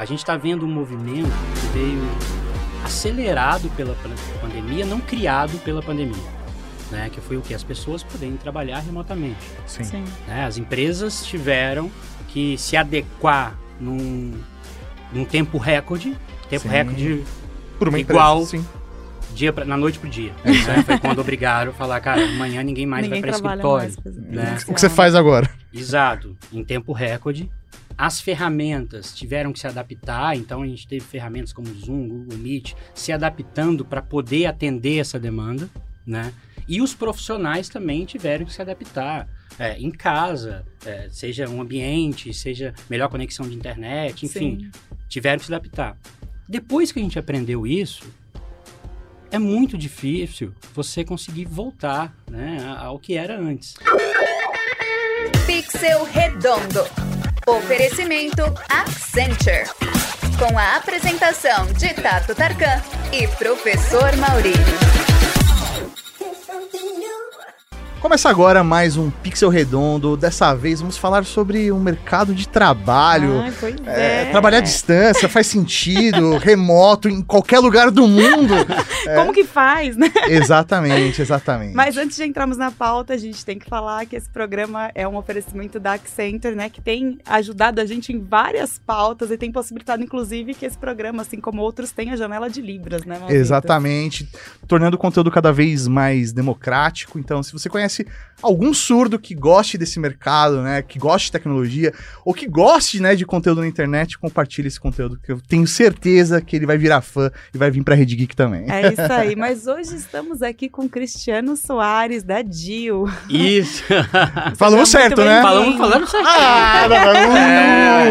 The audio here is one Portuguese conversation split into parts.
a gente está vendo um movimento que veio acelerado pela pandemia, não criado pela pandemia. Né, que foi o que? As pessoas poderem trabalhar remotamente. Sim. Sim. Né, as empresas tiveram que se adequar num, num tempo recorde, tempo Sim. recorde Por uma igual empresa, dia pra, na noite pro dia. Isso né? foi quando obrigaram a falar, cara, amanhã ninguém mais ninguém vai para escritório. Mais, né? O que você faz agora? Exato, em tempo recorde. As ferramentas tiveram que se adaptar, então a gente teve ferramentas como Zoom, Google Meet, se adaptando para poder atender essa demanda, né? E os profissionais também tiveram que se adaptar. É, em casa, é, seja um ambiente, seja melhor conexão de internet, enfim, Sim. tiveram que se adaptar. Depois que a gente aprendeu isso, é muito difícil você conseguir voltar né, ao que era antes. Pixel Redondo Oferecimento Accenture. Com a apresentação de Tato Tarkan e Professor Maurício. Começa agora mais um Pixel Redondo. Dessa vez vamos falar sobre o mercado de trabalho. Ai, pois é, é. Trabalhar à distância faz sentido, remoto, em qualquer lugar do mundo. É. Como que faz, né? Exatamente, exatamente. Mas antes de entrarmos na pauta, a gente tem que falar que esse programa é um oferecimento da Accenture, né? Que tem ajudado a gente em várias pautas e tem possibilitado, inclusive, que esse programa, assim como outros, tenha janela de Libras, né? Maurício? Exatamente. Tornando o conteúdo cada vez mais democrático. Então, se você conhece conhece algum surdo que goste desse mercado, né, que goste de tecnologia, ou que goste, né, de conteúdo na internet, compartilhe esse conteúdo, que eu tenho certeza que ele vai virar fã e vai vir pra Rede Geek também. É isso aí, mas hoje estamos aqui com Cristiano Soares, da Dio. Isso! Falamos certo, né? Falamos, falando certo. Ah, é.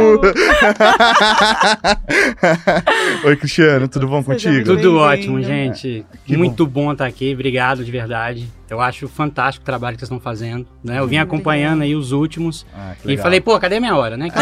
Oi, Cristiano, tudo bom Seja contigo? Tudo ótimo, gente. Que Muito bom. bom estar aqui, obrigado de verdade. Eu acho fantástico trabalho que vocês estão fazendo. Né? Eu vim acompanhando aí os últimos ah, e falei, pô, cadê a minha hora, né?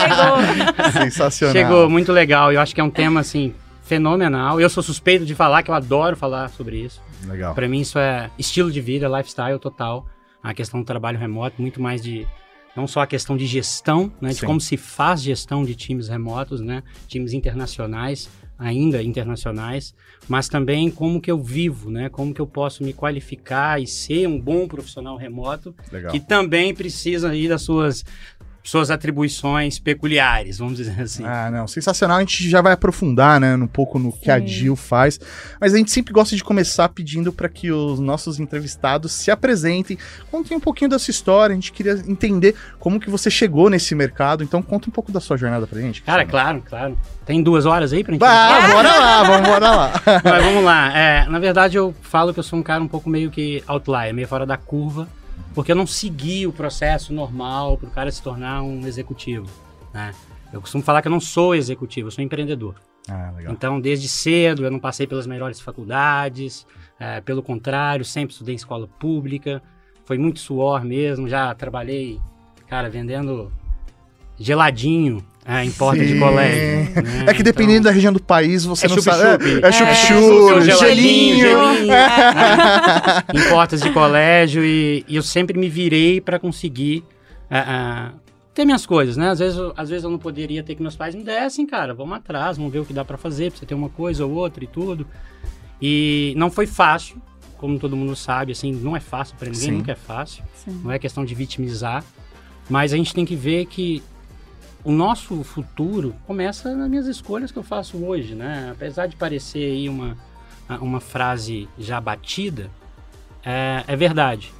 Chegou. Sensacional. Chegou, muito legal. Eu acho que é um tema, assim, fenomenal. Eu sou suspeito de falar, que eu adoro falar sobre isso. Legal. Para mim isso é estilo de vida, lifestyle total. A questão do trabalho remoto, muito mais de não só a questão de gestão, né, de como se faz gestão de times remotos, né, times internacionais, ainda internacionais, mas também como que eu vivo, né? Como que eu posso me qualificar e ser um bom profissional remoto, Legal. que também precisa aí das suas suas atribuições peculiares, vamos dizer assim. Ah, não, sensacional. A gente já vai aprofundar, né, um pouco no que Sim. a Jill faz, mas a gente sempre gosta de começar pedindo para que os nossos entrevistados se apresentem, contem um pouquinho da sua história. A gente queria entender como que você chegou nesse mercado. Então, conta um pouco da sua jornada pra gente. Cara, claro, claro. Tem duas horas aí pra gente? Ah, bora lá, vamos bora lá. Mas vamos lá. É, na verdade, eu falo que eu sou um cara um pouco meio que outlier, meio fora da curva porque eu não segui o processo normal para o cara se tornar um executivo. Né? Eu costumo falar que eu não sou executivo, eu sou empreendedor. Ah, então, desde cedo, eu não passei pelas melhores faculdades, é, pelo contrário, sempre estudei em escola pública, foi muito suor mesmo, já trabalhei, cara, vendendo geladinho é, em porta Sim. de colégio. Né? É que dependendo então, da região do país, você é não chup sabe. É, é chup-chup, é, gelinho. gelinho. É. em portas de colégio e, e, eu sempre me virei para conseguir uh, uh, ter minhas coisas, né? Às vezes, às vezes eu não poderia ter que meus pais me dessem, cara, vamos atrás, vamos ver o que dá para fazer, pra você ter uma coisa ou outra e tudo. E não foi fácil, como todo mundo sabe, assim, não é fácil para ninguém, Sim. nunca é fácil. Sim. Não é questão de vitimizar. Mas a gente tem que ver que o nosso futuro começa nas minhas escolhas que eu faço hoje, né? Apesar de parecer aí uma, uma frase já batida, é, é verdade.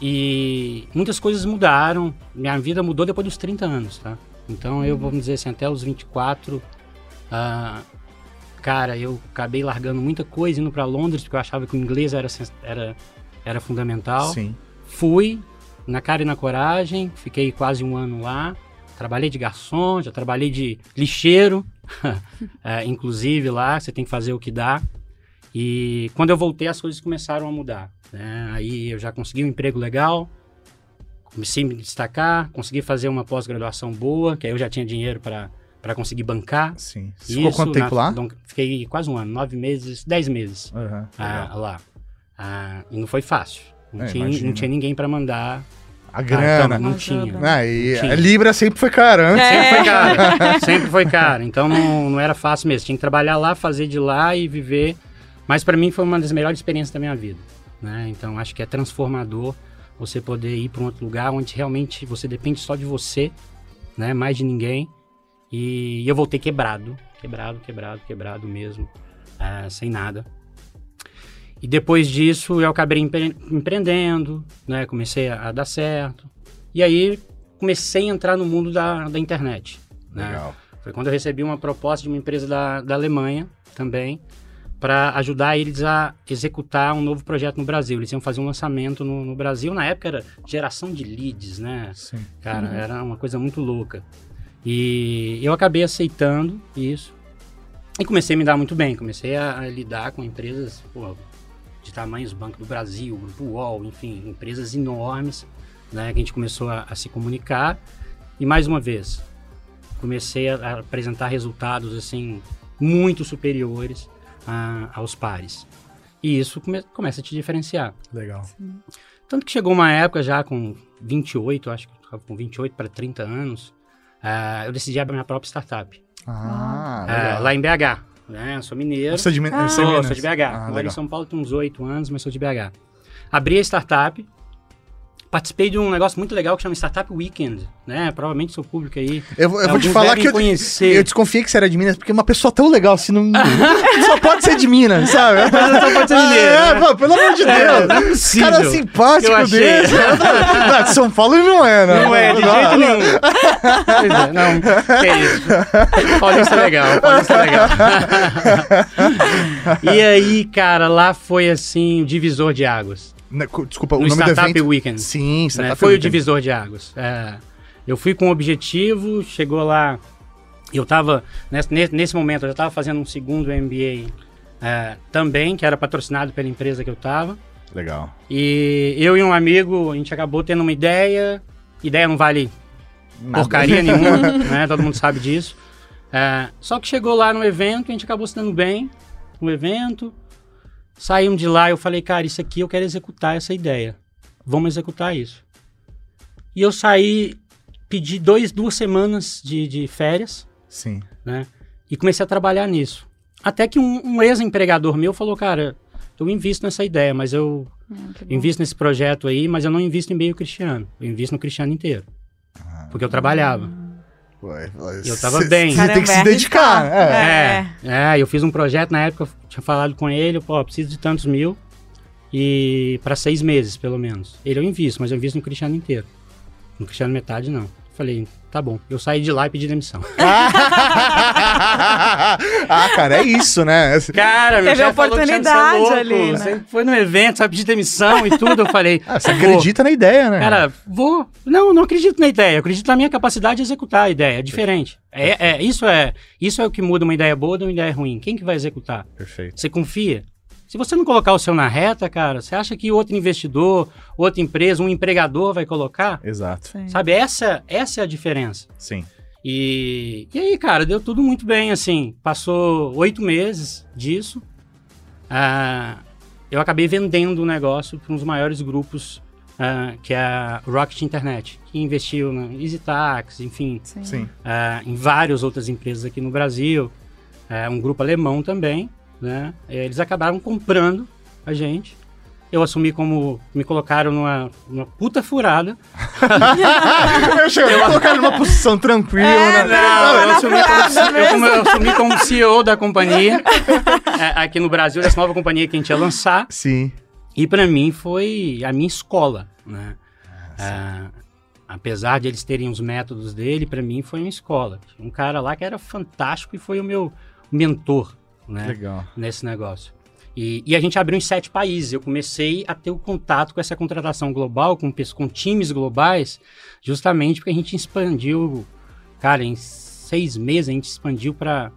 E muitas coisas mudaram, minha vida mudou depois dos 30 anos, tá? Então eu, vamos dizer assim, até os 24, uh, cara, eu acabei largando muita coisa, indo para Londres, porque eu achava que o inglês era, era, era fundamental. Sim. Fui, na cara e na coragem, fiquei quase um ano lá. Trabalhei de garçom, já trabalhei de lixeiro, é, inclusive lá, você tem que fazer o que dá. E quando eu voltei, as coisas começaram a mudar. Né? Aí eu já consegui um emprego legal, comecei a me destacar, consegui fazer uma pós-graduação boa, que aí eu já tinha dinheiro para conseguir bancar. Sim. Você ficou quanto tempo na, lá? Fiquei quase um ano, nove meses, dez meses uhum, ah, lá. Ah, e não foi fácil. Não, é, tinha, não tinha ninguém para mandar A grana. então, não tinha. Ah, e Tinha. a Libra sempre foi cara antes. É. Sempre foi caro. sempre foi caro. Então não, não era fácil mesmo. Tinha que trabalhar lá, fazer de lá e viver. Mas para mim foi uma das melhores experiências da minha vida. Né? Então acho que é transformador você poder ir para um outro lugar onde realmente você depende só de você, né? mais de ninguém. E eu voltei quebrado, quebrado, quebrado, quebrado mesmo, ah, sem nada. E depois disso eu acabei empre- empreendendo, né? Comecei a, a dar certo. E aí comecei a entrar no mundo da, da internet. Né? Legal. Foi quando eu recebi uma proposta de uma empresa da, da Alemanha também para ajudar eles a executar um novo projeto no Brasil. Eles iam fazer um lançamento no, no Brasil. Na época era geração de leads, né? Sim. Cara, era uma coisa muito louca. E eu acabei aceitando isso e comecei a me dar muito bem. Comecei a, a lidar com empresas pô, de tamanhos Banco do Brasil, Grupo UOL, enfim, empresas enormes, né? Que a gente começou a, a se comunicar. E mais uma vez, comecei a, a apresentar resultados assim muito superiores a- aos pares. E isso come- começa a te diferenciar. Legal. Tanto que chegou uma época já com 28, acho que com 28 para 30 anos, ah, eu decidi abrir minha própria startup. Ah, legal. lá em BH. Né? Eu sou mineiro. Você é de, Ah. Sou, sou de BH. Ah, Moro em. São Paulo tem uns 8 anos, mas sou de BH. Abri a startup. Participei de um negócio muito legal que chama Startup Weekend, né? Provavelmente seu público aí. Eu, vou- eu vou te falar que eu, conhecer. eu desconfiei que você era de Minas, porque uma pessoa tão legal assim não. só pode ser de Minas, sabe? Só pode ser mineiro, É, né? pô, pelo amor de É, Deus. não é possível. Cara simpático desse. Não, de São Paulo não é, né? Não é, de jeito nenhum. Pois é, não, que é isso. Paulista é legal, Paulista é legal. e aí, cara, lá foi assim, o divisor de águas. Co- Desculpa, o No nome do Startup evento. Weekend. Sim, né? Startup Foi o Weekend. divisor de águas. É, eu fui com um objetivo, chegou lá. Eu tava, nesse, nesse- nesse momento, eu já estava fazendo um segundo MBA é, também, que era patrocinado pela empresa que eu estava. Legal. E eu e um amigo, a gente acabou tendo uma ideia. Ideia não vale Nada. porcaria nenhuma, né? Todo mundo sabe disso. É, só que chegou lá no evento, a gente acabou se dando bem no evento. Saímos de lá, eu falei, cara, isso aqui eu quero executar essa ideia. Vamos executar isso. E eu saí, pedi dois, duas semanas de, de férias, Sim. né? E comecei a trabalhar nisso. Até que um, um ex-empregador meu falou, cara, eu invisto nessa ideia, mas eu bom. invisto nesse projeto aí, mas eu não invisto em meio cristiano. Eu invisto no cristiano inteiro. Porque eu trabalhava. Ué, Eu tava cê- bem. Você tem que se é dedicar. É. É, é, eu fiz um projeto na época, eu tinha falado com ele, pô, preciso de tantos mil e para seis meses, pelo menos. Ele eu invisto, mas eu invisto no cristiano inteiro. No cristiano metade, não. Falei, tá bom. Eu saí de lá e pedi demissão. ah, cara, é isso, né? Cara, meu Teve chefe falou que oportunidade é ali, né? Você foi no evento, sabe, pedir demissão e tudo. Eu falei, Ah, você acredita na ideia, né? Cara, vou. Não, não acredito na ideia. Eu acredito na minha capacidade de executar a ideia. É diferente. É, é, isso, é, isso é o que muda uma ideia boa de uma ideia ruim. Quem que vai executar? Perfeito. Você confia? Se você não colocar o seu na reta, cara, você acha que outro investidor, outra empresa, um empregador vai colocar? Exato. Sim. Sabe, essa, essa é a diferença. Sim. E, e aí, cara, deu tudo muito bem, assim. Passou oito meses disso. Ah, eu acabei vendendo o negócio para um dos maiores grupos, ah, que é a Rocket Internet, que investiu na EasyTax, enfim, Sim. Sim. ah, em várias outras empresas aqui no Brasil. É, um grupo alemão também, né? Eles acabaram comprando a gente. Eu assumi como... Me colocaram numa, numa puta furada. eu cheguei a colocar numa posição tranquila, É, né? Não, eu assumi, como, furada eu, como- eu assumi como CEO da companhia. é, aqui no Brasil, dessa nova companhia que a gente ia lançar. Sim. E para mim foi a minha escola, né? Ah, apesar de eles terem os métodos dele, para mim foi uma escola. Tinha Um cara lá que era fantástico e foi o meu mentor, né? Legal. Nesse negócio. E, e a gente abriu em sete países. Eu comecei a ter o contato com essa contratação global, com, com times globais, justamente porque a gente expandiu, cara, em seis meses a gente expandiu para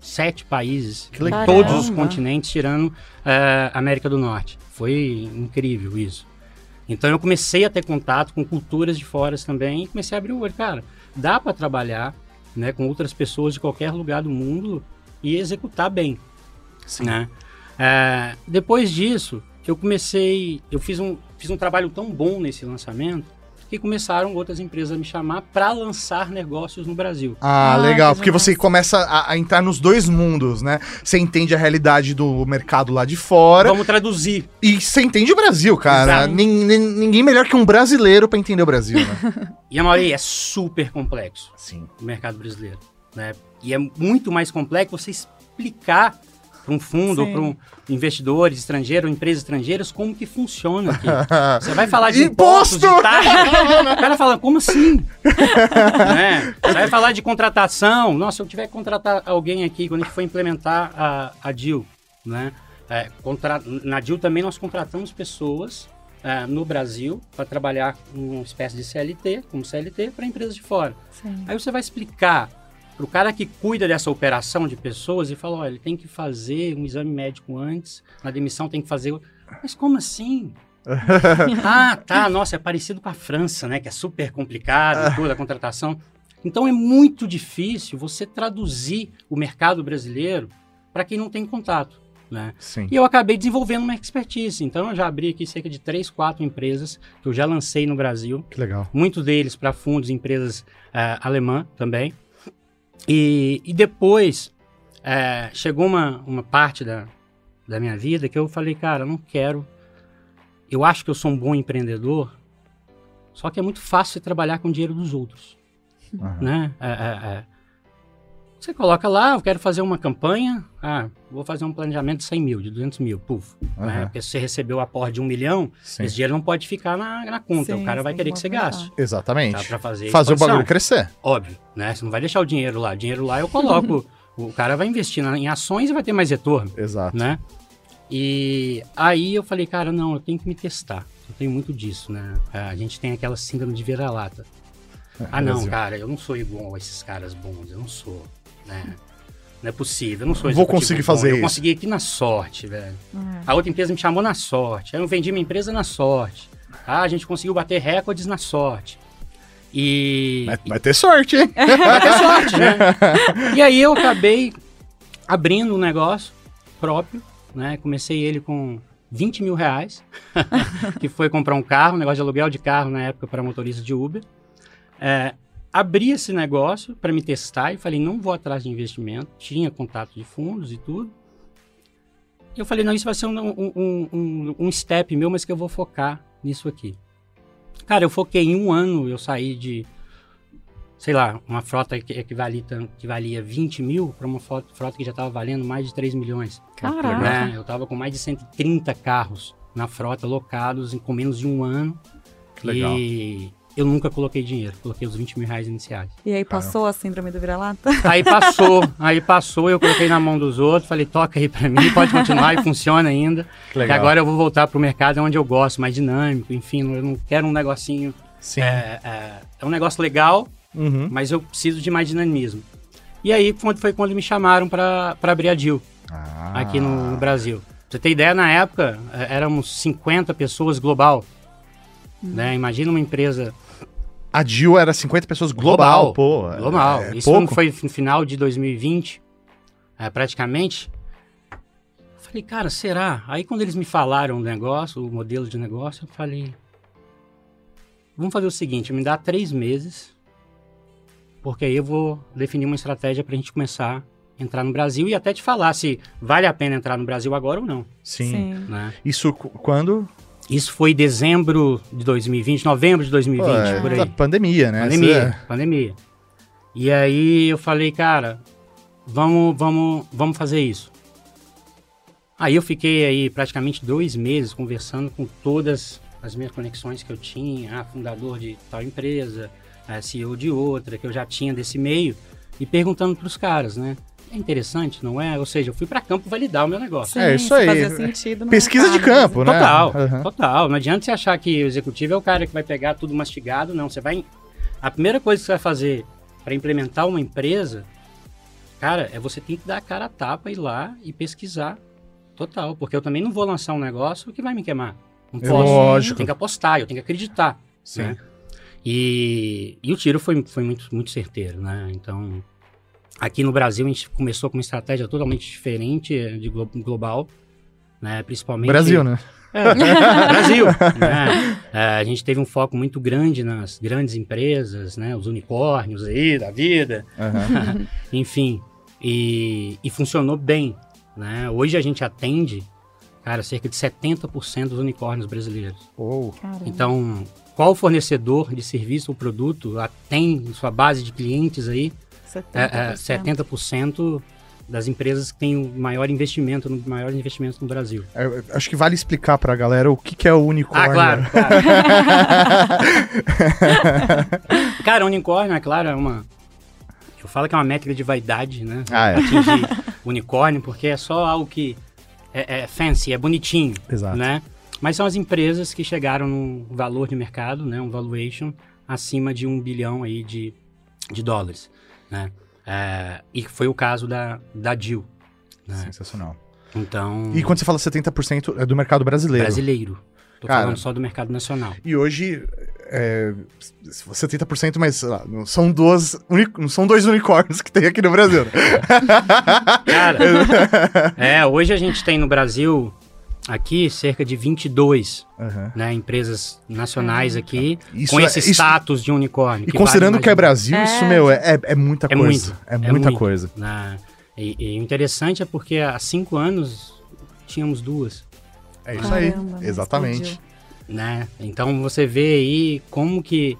sete países, Que legal. todos os continentes, tirando eh, América do Norte. Foi incrível isso. Então eu comecei a ter contato com culturas de fora também e comecei a abrir o olho. Cara, dá para trabalhar né, com outras pessoas de qualquer lugar do mundo e executar bem. Sim. Né? É, depois disso, eu comecei. Eu fiz um, fiz um trabalho tão bom nesse lançamento que começaram outras empresas a me chamar para lançar negócios no Brasil. Ah, Ah, legal. que Porque você demais. começa a, a entrar nos dois mundos, né? Você entende a realidade do mercado lá de fora Vamos traduzir. e você entende o Brasil, cara. Exato. Nin- nin- ninguém melhor que um brasileiro pra entender o Brasil, né? E a maioria é super complexo. Sim. o mercado brasileiro, né? E é muito mais complexo você explicar para um fundo para um investidores estrangeiros, ou empresas estrangeiras, como que funciona aqui. Você vai falar de Imposto! impostos, de taxa, o cara fala, como assim? né? Você vai falar de contratação. Nossa, se eu tiver que contratar alguém aqui, quando a gente for implementar a, a DIL, né? É, contra- na DIL também nós contratamos pessoas é, no Brasil para trabalhar com uma espécie de CLT, como CLT, para empresas de fora. Sim. Aí você vai explicar para o cara que cuida dessa operação de pessoas e fala, olha, ele tem que fazer um exame médico antes, na demissão tem que fazer... Mas como assim? ah, tá, nossa, é parecido com a França, né, que é super complicado, toda a contratação. Então é muito difícil você traduzir o mercado brasileiro para quem não tem contato, né? Sim. E eu acabei desenvolvendo uma expertise. Então eu já abri aqui cerca de três, quatro empresas que eu já lancei no Brasil Que legal. muitos deles para fundos empresas eh, alemã também. E, e depois eh, chegou uma, uma parte da, da minha vida que eu falei, cara, eu não quero. Eu acho que eu sou um bom empreendedor, só que é muito fácil você trabalhar com o dinheiro dos outros. Aham. Né? É, é, é. Você coloca lá, eu quero fazer uma campanha, ah, vou fazer um planejamento de 100 mil, de 200 mil, puf. Né? Aham. Porque se você recebeu o aporte de um milhão, Sim. esse dinheiro não pode ficar na, na conta, Sim, o cara vai querer que você gaste. Exatamente. Tá, pra fazer, Fazer o bagulho crescer. Óbvio, né? Você não vai deixar o dinheiro lá. O dinheiro lá eu coloco. o cara vai investir em ações e vai ter mais retorno, Exato. né? E aí eu falei, cara, não, eu tenho que me testar. Eu tenho muito disso, né? A gente tem aquela síndrome de vira-lata. Ah, não, Brasil. cara, eu não sou igual a esses caras bons, eu não sou, né? Não é possível, eu não sou Vou conseguir bom, fazer Eu isso. consegui aqui na sorte, velho. É. A outra empresa me chamou na sorte. Aí eu vendi minha empresa na sorte. Ah, a gente conseguiu bater recordes na sorte. E. Vai, vai ter sorte, hein? Vai ter sorte, né? E aí eu acabei abrindo um negócio próprio, né? Comecei ele com 20 mil reais, que foi comprar um carro, um negócio de aluguel de carro na época para motorista de Uber. É, abri esse negócio para me testar e falei, não vou atrás de investimento. Tinha contato de fundos e tudo. E eu falei, não, isso vai ser um, um, um, um- step meu, mas que eu vou focar nisso aqui. Cara, eu foquei em um ano, eu saí de, sei lá, uma frota que equivalia, que valia 20 mil para uma frota, frota que já estava valendo mais de 3 milhões. Caraca. Né? Eu estava com mais de 130 carros na frota locados em, com menos de um ano. Que legal. E eu nunca coloquei dinheiro, coloquei os 20 mil reais iniciais. E aí passou a síndrome do vira-lata? Aí passou, aí passou, eu coloquei na mão dos outros, falei, toca aí pra mim, pode continuar e funciona ainda. Que E legal. agora eu vou voltar pro mercado onde eu gosto, mais dinâmico, enfim, eu não quero um negocinho. Sim. É, é, é um negócio legal, Uhum. mas eu preciso de mais dinamismo. E aí foi foi quando me chamaram para abrir a DIL Ah. aqui no, no Brasil. Pra você ter ideia, na época é, éramos 50 pessoas global. Né? Imagina uma empresa A Dil era 50 pessoas global, Global. pô. é- global. É, Isso pouco. foi no final de 2020, é, praticamente. Eu falei, cara, será? Aí quando eles me falaram o negócio, o modelo de negócio, eu falei, vamos fazer o seguinte, me dá três meses, porque aí eu vou definir uma estratégia para a gente começar a entrar no Brasil e até te falar se vale a pena entrar no Brasil agora ou não, Sim. né? Isso quando? Isso foi dezembro de 2020, novembro de 2020, Pô, é, por aí. a pandemia, né? Pandemia, Você- pandemia. E aí eu falei, cara, vamos, vamos, vamos fazer isso. Aí eu fiquei aí praticamente dois meses conversando com todas as minhas conexões que eu tinha, ah, fundador de tal empresa, ah, CEO de outra, que eu já tinha desse meio, e perguntando para os caras, né? É interessante, não é? Ou seja, eu fui para campo validar o meu negócio. É, isso se aí. Fazia sentido no Pesquisa de campo, né? Total, Aham. total. Não adianta você achar que o executivo é o cara que vai pegar tudo mastigado, não. Você vai. A primeira coisa que você vai fazer para implementar uma empresa, cara, é você tem que dar a cara a tapa, ir lá e pesquisar. Total. Porque eu também não vou lançar um negócio que vai me queimar. Não posso. Lógico. Eu tenho que apostar, eu tenho que acreditar. Sim. né? E, e o tiro foi, foi muito, muito certeiro, né? Então, aqui no Brasil a gente começou com uma estratégia totalmente diferente de glo- global, né? Principalmente Brasil, né? É, Brasil. né? É, a gente teve um foco muito grande nas grandes empresas, né? Os unicórnios aí da vida. Aham. Enfim, e, e funcionou bem. Né? Hoje a gente atende, cara, cerca de 70% dos unicórnios brasileiros. Oh. Então, qual fornecedor de serviço ou produto tem em sua base de clientes aí 70%. é, é, 70% das empresas que têm o maior investimento, no maior investimento no Brasil. é, acho que vale explicar pra galera o que, que é o unicórnio. Ah, claro, claro. Cara, unicórnio, é claro, é uma. Eu falo que é uma métrica de vaidade, né? Ah, é. Atingir unicórnio, porque é só algo que é, é fancy, é bonitinho, Exato. né? Mas são as empresas que chegaram num valor de mercado, né? Um valuation acima de um bilhão aí de, de dólares, né? É, e foi o caso da, da Dil, né? Sensacional. Então, E quando você fala 70% é do mercado brasileiro. brasileiro. Tô Cara. falando só do mercado nacional. E hoje, é, 70%, mas lá, não são duas, não são dois unicórnios que tem aqui no Brasil. Cara, é, hoje a gente tem no Brasil aqui cerca de 22 Aham. né, empresas nacionais aqui Isso com é- esse isso- status de unicórnio. E que considerando vale que é Brasil, É. isso, meu, é, é, é muita É coisa. muito, É é muita muito. coisa. né, e, e o interessante é porque há cinco anos tínhamos duas. É isso aí. Caramba, mas Exatamente. Né? Então você vê aí como que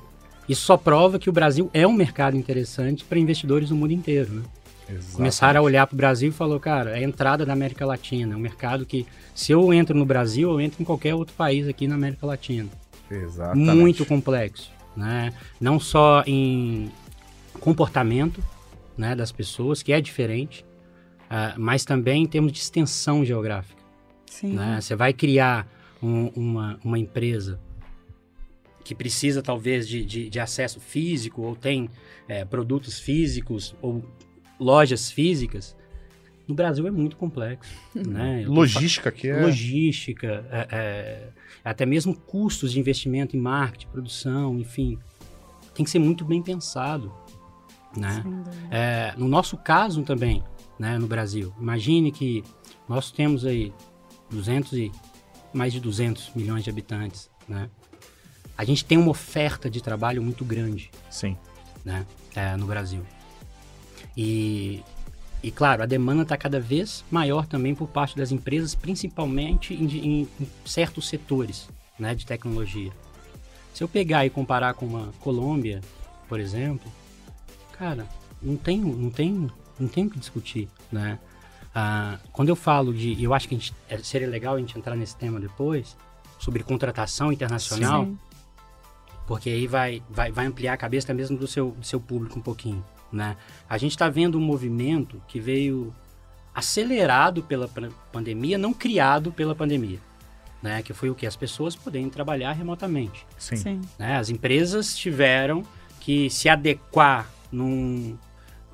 isso só prova que o Brasil é um mercado interessante para investidores do mundo inteiro. Né? Exatamente. Começaram a olhar para o Brasil e falou, cara, é a entrada da América Latina, é um mercado que se eu entro no Brasil, eu entro em qualquer outro país aqui na América Latina. Exatamente. muito complexo, né? Não só em comportamento, né, das pessoas, que é diferente, ah, mas também em termos de extensão geográfica, Sim. né? Você vai criar um- uma, uma empresa que precisa talvez de, de, de acesso físico ou tem eh, produtos físicos ou lojas físicas, no Brasil é muito complexo, né? Eu tô Logística aqui é. logística, é, é, até mesmo custos de investimento em marketing, produção, enfim, tem que ser muito bem pensado, né? É, no nosso caso também, né, no Brasil, imagine que nós temos aí 200 e mais de 200 milhões de habitantes, né? A gente tem uma oferta de trabalho muito grande, Sim. né, é, no Brasil. E, e claro, a demanda está cada vez maior também por parte das empresas, principalmente em, em- em certos setores né, de tecnologia. Se eu pegar e comparar com uma Colômbia, por exemplo, cara, não tem, não tem, não tem o que discutir, né? Ah, quando eu falo de, eu acho que a gente, é, seria legal a gente entrar nesse tema depois, sobre contratação internacional, Sim. porque aí vai, vai, vai ampliar a cabeça mesmo do seu, do seu público um pouquinho, né? A gente está vendo um movimento que veio acelerado pela pan- pandemia, não criado pela pandemia, né? Que foi o que? As pessoas poderem trabalhar remotamente, Sim. Sim. né? As empresas tiveram que se adequar num,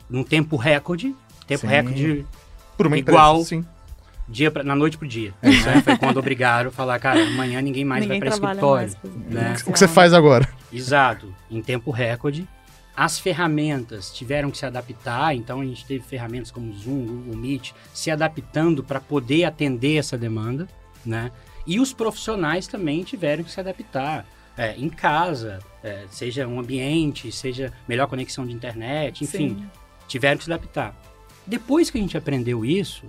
num tempo recorde, tempo Sim. recorde Por uma Igual- empresa, sim. dia pra, na noite pro dia. né? Foi quando obrigaram a falar, cara, amanhã ninguém mais Ninguém vai para escritório. mais. presencial. né? O que você faz agora? Exato, em tempo recorde. As ferramentas tiveram que se adaptar, então a gente teve ferramentas como Zoom, Google Meet, se adaptando para poder atender essa demanda, né? E os profissionais também tiveram que se adaptar. é, em casa, é, seja um ambiente, seja melhor conexão de internet, enfim, Sim. tiveram que se adaptar. Depois que a gente aprendeu isso,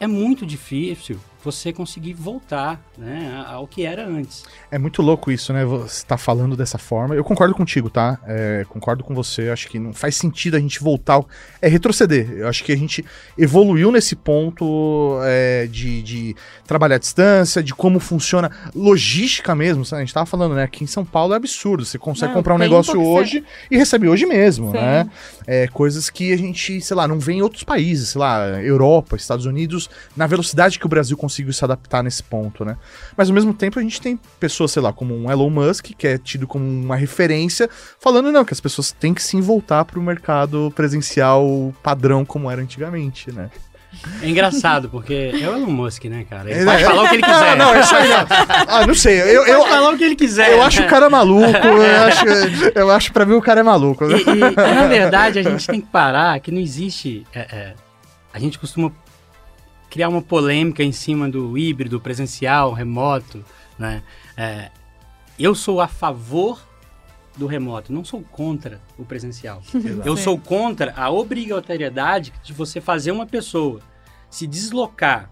é muito difícil você conseguir voltar né, ao que era antes. É muito louco isso, né? Você tá falando dessa forma. Eu concordo contigo, tá? É, concordo com você. Acho que não faz sentido a gente voltar. ao- É retroceder. Eu acho que a gente evoluiu nesse ponto é, de, de trabalhar à distância, de como funciona logística mesmo. sabe? A gente tava falando, né? Aqui em São Paulo é absurdo. Você consegue Não, comprar um negócio hoje e recebe hoje mesmo, Sim. né? É, coisas que a gente, sei lá, não vê em outros países, sei lá, Europa, Estados Unidos, na velocidade que o Brasil conseguiu se adaptar nesse ponto, né? Mas ao mesmo tempo a gente tem pessoas, sei lá, como um Elon Musk, que é tido como uma referência, falando não, que as pessoas têm que sim voltar pro mercado presencial padrão como era antigamente, né? É engraçado, porque é o Elon Musk, né, cara? Ele É, pode é. falar o que ele quiser. Não, isso aí não. Ah, não sei, eu, Ele eu, pode falar o que ele quiser. eu acho o cara maluco, eu acho, eu acho pra mim o cara é maluco. E, e, na verdade, a gente tem que parar que não existe. é, é, a gente costuma criar uma polêmica em cima do híbrido, presencial, remoto, né? É, eu sou a favor do remoto, não sou contra o presencial. Eu sou contra a obrigatoriedade de você fazer uma pessoa se deslocar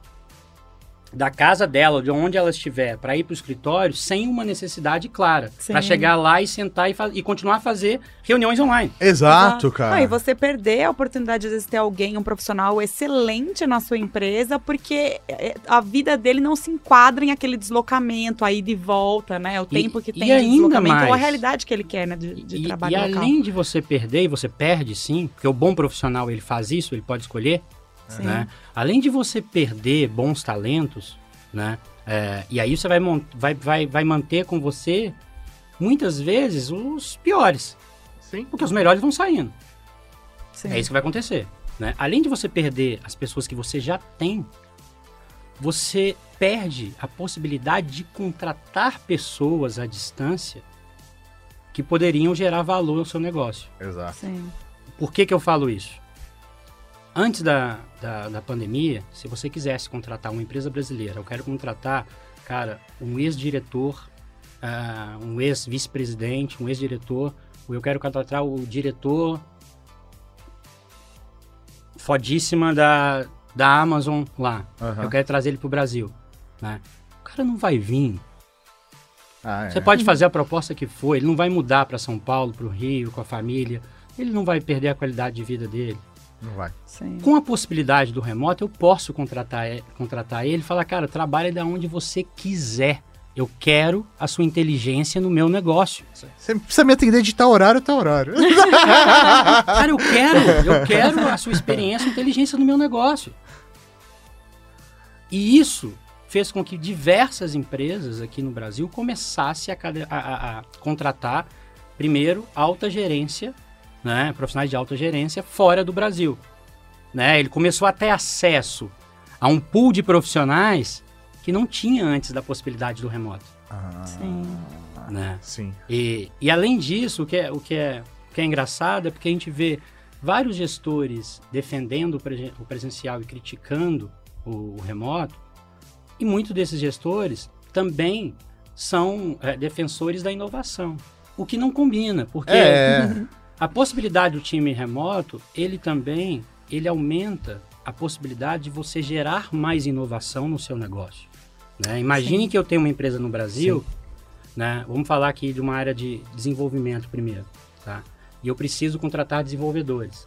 da casa dela, de onde ela estiver, para ir para o escritório, sem uma necessidade clara. Para chegar lá e sentar e, e continuar a fazer reuniões online. Exato, Não, cara. e você perder a oportunidade de ter alguém, um profissional excelente na sua empresa, porque é, a vida dele não se enquadra em aquele deslocamento aí de volta, né? O E- tempo que e tem de ainda deslocamento ou a mais. realidade que ele quer, né? De, de e, trabalho e local. além de você perder, e você perde sim, porque o bom profissional ele faz isso, ele pode escolher, Sim. né? Além de você perder bons talentos, né? É, e aí você vai, vai, vai, vai manter com você, muitas vezes, os piores. Sim. Porque os melhores vão saindo. Sim. É isso que vai acontecer. Né? Além de você perder as pessoas que você já tem, você perde a possibilidade de contratar pessoas à distância que poderiam gerar valor ao seu negócio. Exato. Sim. Por que, que eu falo isso? Antes da, da, da pandemia, se você quisesse contratar uma empresa brasileira, eu quero contratar, cara, um ex-diretor, ah, um ex-vice-presidente, um ex-diretor, ou eu quero contratar o diretor fodíssima da, da Amazon lá. Aham. Eu quero trazer ele pro Brasil. Né? O cara não vai vir. Ah, é. Você pode fazer a proposta que for, ele não vai mudar para São Paulo, para o Rio, com a família. Ele não vai perder a qualidade de vida dele. Não vai. Sim. Com a possibilidade do remoto, eu posso contratar, contratar ele e falar, cara, trabalhe da onde você quiser. Eu quero a sua inteligência no meu negócio. Você precisa me atender de tal horário, tal horário. Cara, eu quero, eu quero a sua experiência e inteligência no meu negócio. E isso fez com que diversas empresas aqui no Brasil começassem a- a- a contratar, primeiro, alta gerência, né, profissionais de alta gerência fora do Brasil. Né? Ele começou a ter acesso a um pool de profissionais que não tinha antes da possibilidade do remoto. Ah, Sim. Né? sim. E, e além disso, o que, é, o, que é, o que é engraçado é porque a gente vê vários gestores defendendo o, presen- o presencial e criticando o, o remoto, e muitos desses gestores também são é, defensores da inovação, o que não combina, porque É. a possibilidade do time remoto, ele também ele aumenta a possibilidade de você gerar mais inovação no seu negócio. né? Imagine Sim. que eu tenho uma empresa no Brasil, né? vamos falar aqui de uma área de desenvolvimento primeiro, tá? e eu preciso contratar desenvolvedores.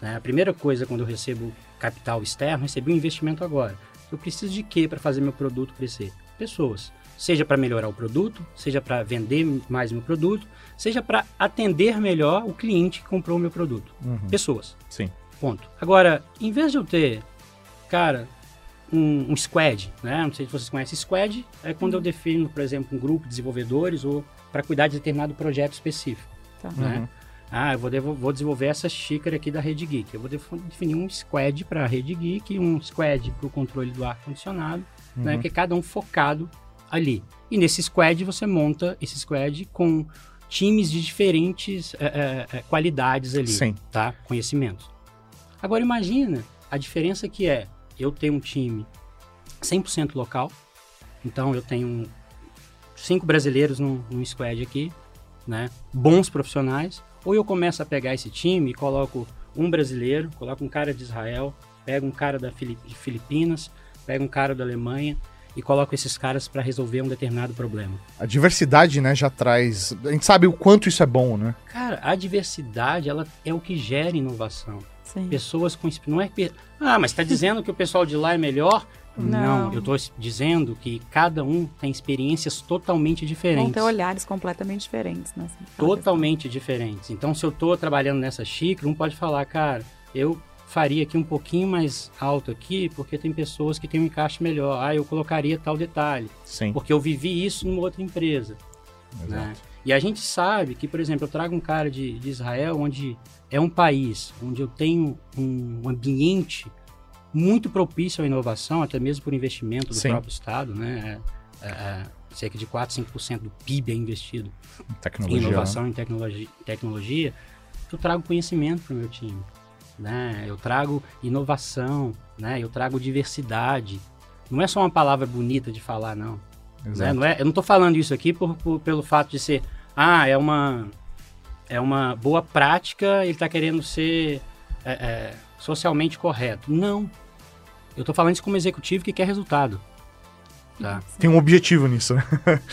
né? A primeira coisa quando eu recebo capital externo, recebi um investimento agora. Eu preciso de quê para fazer meu produto crescer? Pessoas. Seja para melhorar o produto, seja para vender mais meu produto, seja para atender melhor o cliente que comprou o meu produto. Uhum. Pessoas. Sim. Ponto. Agora, em vez de eu ter, cara, um, um squad, né? Não sei se vocês conhecem squad, é quando eu defino, por exemplo, um grupo de desenvolvedores ou para cuidar de determinado projeto específico, Tá. né? Uhum. Ah, eu vou, devo- vou desenvolver essa xícara aqui da Rede Geek. Eu vou defo- definir um squad para a Rede Geek e um squad para o controle do ar-condicionado, né? Uhum. Que é cada um focado ali. E nesse squad você monta esse squad com times de diferentes eh, eh, qualidades ali, Sim. tá? Conhecimentos. Agora imagina a diferença que é eu tenho um time 100% local, então eu tenho cinco brasileiros num, num squad aqui, né? Bons profissionais, ou eu começo a pegar esse time e coloco um brasileiro, coloco um cara de Israel, pego um cara da de Filipinas, pego um cara da Alemanha e coloco esses caras para resolver um determinado problema. A diversidade, né, já traz. A gente sabe o quanto isso é bom, né? Cara, a diversidade ela é o que gera inovação. Sim. Pessoas com não é ah, mas está dizendo que o pessoal de lá é melhor? Não. eu estou dizendo que cada um tem experiências totalmente Vão diferentes. ter olhares completamente diferentes, né? assim, totalmente diferentes. Então, se eu estou trabalhando nessa xícara, um pode falar, cara, eu faria aqui um pouquinho mais alto aqui, porque tem pessoas que têm um encaixe melhor. Ah, eu colocaria tal detalhe, Sim. porque eu vivi isso numa outra empresa. né? E a gente sabe que, por exemplo, eu trago um cara de, de Israel, onde é um país onde eu tenho um ambiente muito propício à inovação, até mesmo por investimento do Sim. próprio Estado, né? É, é, é, cerca de 4, 5% do PIB é investido em Tecnologia. inovação em tecnologia, tecnologia, eu trago conhecimento para o meu time. Né? Eu trago inovação, né? Eu trago diversidade. Não é só uma palavra bonita de falar, não. Né? Não é, eu não estou falando isso aqui por, por- pelo fato de ser, ah, é uma, é uma boa prática, ele está querendo ser é, é, socialmente correto. Não. Eu estou falando isso como executivo que quer resultado. Tá? Tem um objetivo nisso, né?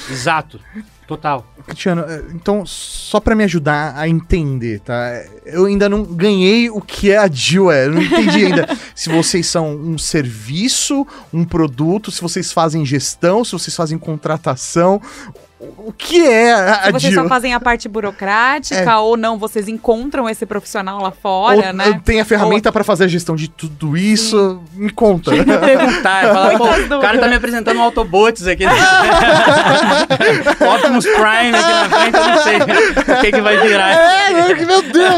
Exato. Total. Cristiano, é, então, só pra me ajudar a entender, tá? Eu ainda não ganhei o que é a Jill, é. Eu não entendi ainda se vocês são um serviço, um produto, se vocês fazem gestão, se vocês fazem contratação. O que é a, Se vocês Jill? só fazem a parte burocrática É. ou não, vocês encontram esse profissional lá fora, Ou, né? Tem a ferramenta pra fazer a gestão de tudo isso? Me conta. perguntar. Falar, pô, o cara tá me apresentando um Autobots aqui. Optimus Prime aqui na frente, eu não sei o que, que vai virar. é, meu Deus!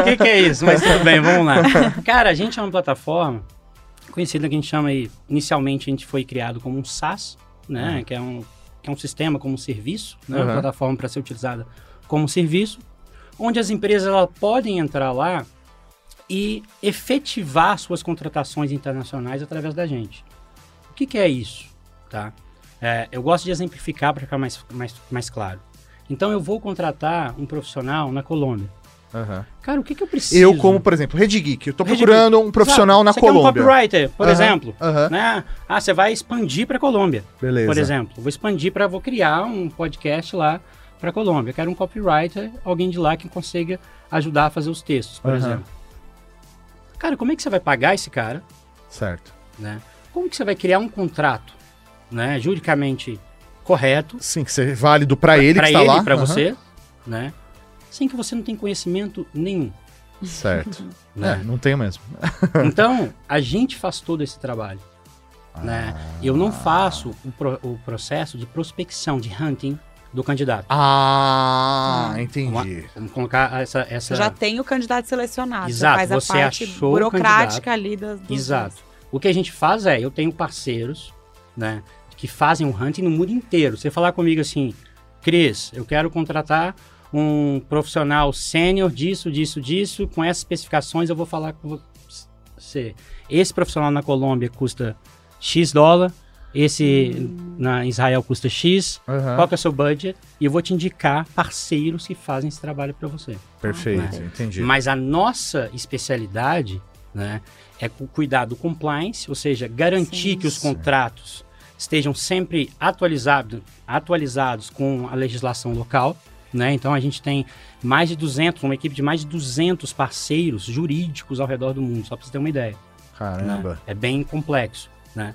O que, que é isso? Mas tudo bem, vamos lá. Cara, a gente é uma plataforma conhecida que a gente chama aí, inicialmente a gente foi criado como um SaaS, né? Que é um, que é um sistema como um serviço, né? Uhum. Uma plataforma para ser utilizada como serviço, onde as empresas elas podem entrar lá e efetivar suas contratações internacionais através da gente. O que, que é isso? Tá? É, eu gosto de exemplificar para ficar mais, mais, mais claro. Então, eu vou contratar um profissional na Colômbia. Aham. Cara, o que, que eu preciso? Eu, como, por exemplo, Rede Geek, eu tô Rede procurando um profissional Exato. na Você quer um Colômbia. copywriter, por Aham, exemplo. aham. Né? Ah, você vai expandir para Colômbia, Beleza. por exemplo. Vou expandir para, vou criar um podcast lá para Colômbia. Eu quero um copywriter, alguém de lá que consiga ajudar a fazer os textos, por exemplo. Cara, como é que você vai pagar esse cara? Certo. Né? Como que você vai criar um contrato, né, juridicamente correto Sim, que seja válido pra ele para que está ele para você, né? Sem que você não tenha conhecimento nenhum. Certo. É, Né? não tenho mesmo. Então, a gente faz todo esse trabalho. Né? Eu não faço o, pro- o processo de prospecção, de hunting do candidato. Ah, Hum. entendi. Vamos colocar essa. essa... Você já tem o candidato selecionado. Exato, Você faz a você parte achou o burocrática ali das. Exato. O que a gente faz é, eu tenho parceiros, né, que fazem o hunting no mundo inteiro. Você falar comigo assim, Cris, eu quero contratar um profissional sênior disso, disso, disso, com essas especificações eu vou falar com você. Esse profissional na Colômbia custa X dólar, esse na Israel custa X, Aham. qual que é o seu budget? E eu vou te indicar parceiros que fazem esse trabalho para você. Perfeito, Né? entendi. Mas a nossa especialidade né, é cu- cuidar do compliance, ou seja, garantir Sim. que os Sim. contratos estejam sempre atualizado, atualizados com a legislação local. Né? Então a gente tem mais de 200, uma equipe de mais de 200 parceiros jurídicos ao redor do mundo, só para você ter uma ideia. né? Caramba. É bem complexo. Né?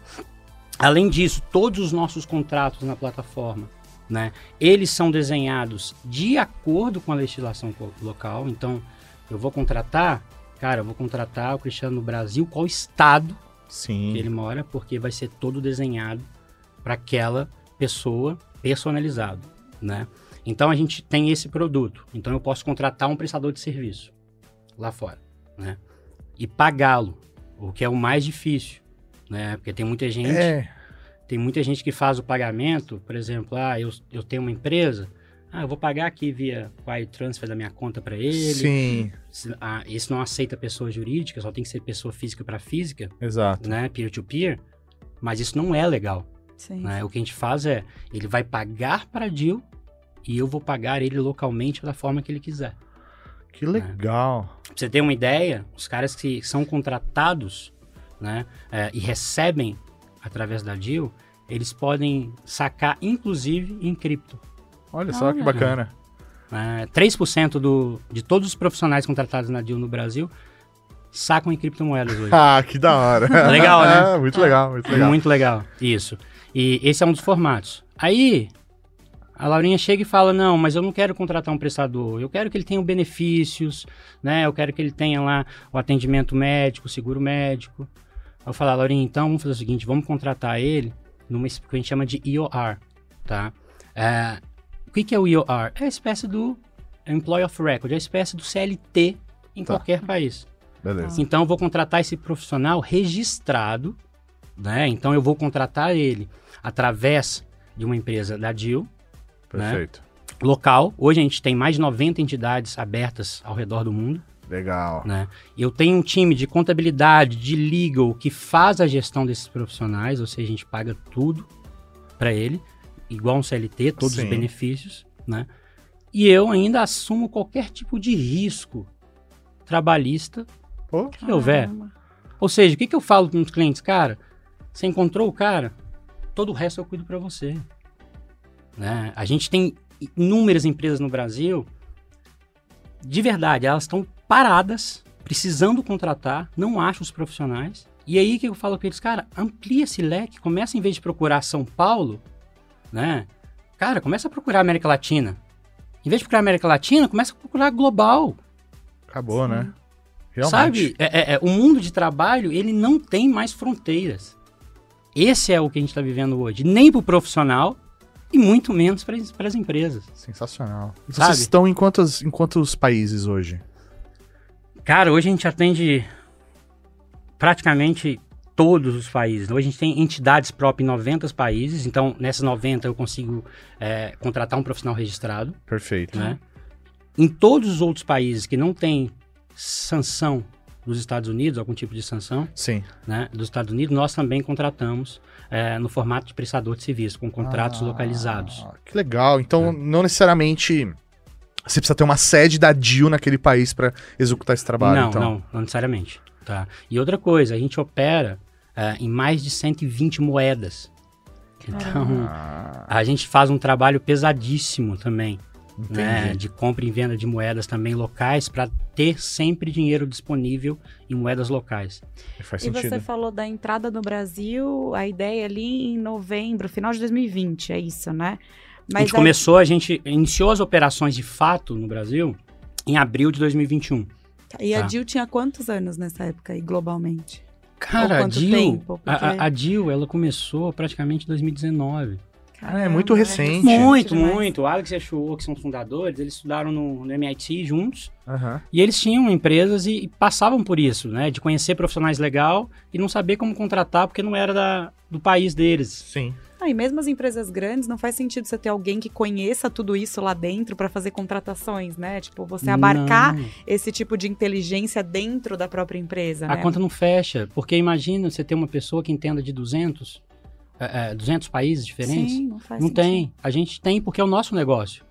Além disso, todos os nossos contratos na plataforma, né, eles são desenhados de acordo com a legislação local. Então, eu vou contratar, cara, eu vou contratar o Cristiano no Brasil, qual estado Sim. que ele mora, porque vai ser todo desenhado para aquela pessoa personalizado, né? Então a gente tem esse produto. Então eu posso contratar um prestador de serviço lá fora, né? E pagá-lo, o que é o mais difícil, né? Porque tem muita gente, É, tem muita gente que faz o pagamento, por exemplo, ah, eu, eu tenho uma empresa, ah, eu vou pagar aqui via wire transfer da minha conta para ele. sim, Se- Ah, esse não aceita pessoa jurídica, só tem que ser pessoa física para física exato. né, peer-to-peer, mas isso não é legal. Sim. Né? O que a gente faz é, ele vai pagar para a Jill e eu vou pagar ele localmente da forma que ele quiser. Que legal. Pra você ter uma ideia, os caras que são contratados né, é, e recebem através da Jill, eles podem sacar, inclusive, em cripto. Olha só que bacana. É, 3% do, de todos os profissionais contratados na Jill no Brasil sacam em criptomoedas hoje. Ah, que da hora. Legal, né? muito legal, muito legal. Muito legal, isso. E esse é um dos formatos. Aí, a Laurinha chega e fala, não, mas eu não quero contratar um prestador, eu quero que ele tenha benefícios, né? Eu quero que ele tenha lá o atendimento médico, o seguro médico. Eu falo, "Ah, Laurinha, então vamos fazer o seguinte, vamos contratar ele numa que a gente chama de EOR, tá? É, o que, que é o EOR? É a espécie do Employee of Record, é a espécie do CLT em Tá. qualquer país. Beleza. Então eu vou contratar esse profissional registrado, né? Então eu vou contratar ele através de uma empresa da DIL, Perfeito. local. Hoje a gente tem mais de 90 entidades abertas ao redor do mundo, Legal. né? Eu tenho um time de contabilidade, de legal, que faz a gestão desses profissionais, ou seja, a gente paga tudo para ele, igual um CLT, todos Sim. os benefícios, né? E eu ainda assumo qualquer tipo de risco trabalhista Pô, que houver. Caramba. Ou seja, o que, que eu falo para os clientes? Cara, você encontrou o cara, todo o resto eu cuido para você. Né? A gente tem inúmeras empresas no Brasil, de verdade, elas estão paradas, precisando contratar, não acham os profissionais. E aí que eu falo para eles? Cara, amplia esse leque, começa em vez de procurar São Paulo, né? Cara, começa a procurar América Latina. Em vez de procurar América Latina, começa a procurar global. acabou, né? Realmente. Sabe? É, é- é, o mundo de trabalho, ele não tem mais fronteiras. Esse é o que a gente está vivendo hoje. Nem para o profissional e muito menos para as empresas. Sensacional. Sabe? Vocês estão em quantos, em quantos países hoje? Cara, hoje a gente atende praticamente todos os países. Hoje a gente tem entidades próprias em 90 países. Então, nessas 90 eu consigo é, contratar um profissional registrado. Perfeito. né? Em todos os outros países que não tem sanção dos Estados Unidos, algum tipo de sanção, Sim. né, dos Estados Unidos, nós também contratamos é, no formato de prestador de serviço, com contratos Ah, localizados. Que legal. Então, não necessariamente você precisa ter uma sede da DIL naquele país para executar esse trabalho. não, então. não, não necessariamente. Tá? E outra coisa, a gente opera é, em mais de 120 moedas. Então, Ah, a gente faz um trabalho pesadíssimo também, entendi. né, de compra e venda de moedas também locais, para ter sempre dinheiro disponível em moedas locais. Faz E sentido. você falou da entrada no Brasil, a ideia ali em novembro, final de 2020, é isso, né? a gente começou, a gente iniciou as operações de fato no Brasil em abril de 2021. E a tá. Dil tinha quantos anos nessa época aí, globalmente? Cara, a Dil, tempo? a, Porque- a, a Dil, ela começou praticamente em 2019. Ah, é muito recente. Muito, muito. O Alex e a Shuo, que são fundadores, eles estudaram no, no MIT juntos. Aham. E eles tinham empresas e, e passavam por isso, né? De conhecer profissionais legal e não saber como contratar porque não era da, do país deles. Sim. Ah, e mesmo as empresas grandes, não faz sentido você ter alguém que conheça tudo isso lá dentro para fazer contratações, né? Tipo, você abarcar Não. esse tipo de inteligência dentro da própria empresa, A né? conta não fecha. Porque imagina você ter uma pessoa que entenda de 200, é, é, 200 países diferentes. Sim, não faz Não sentido. tem. A gente tem porque é o nosso negócio.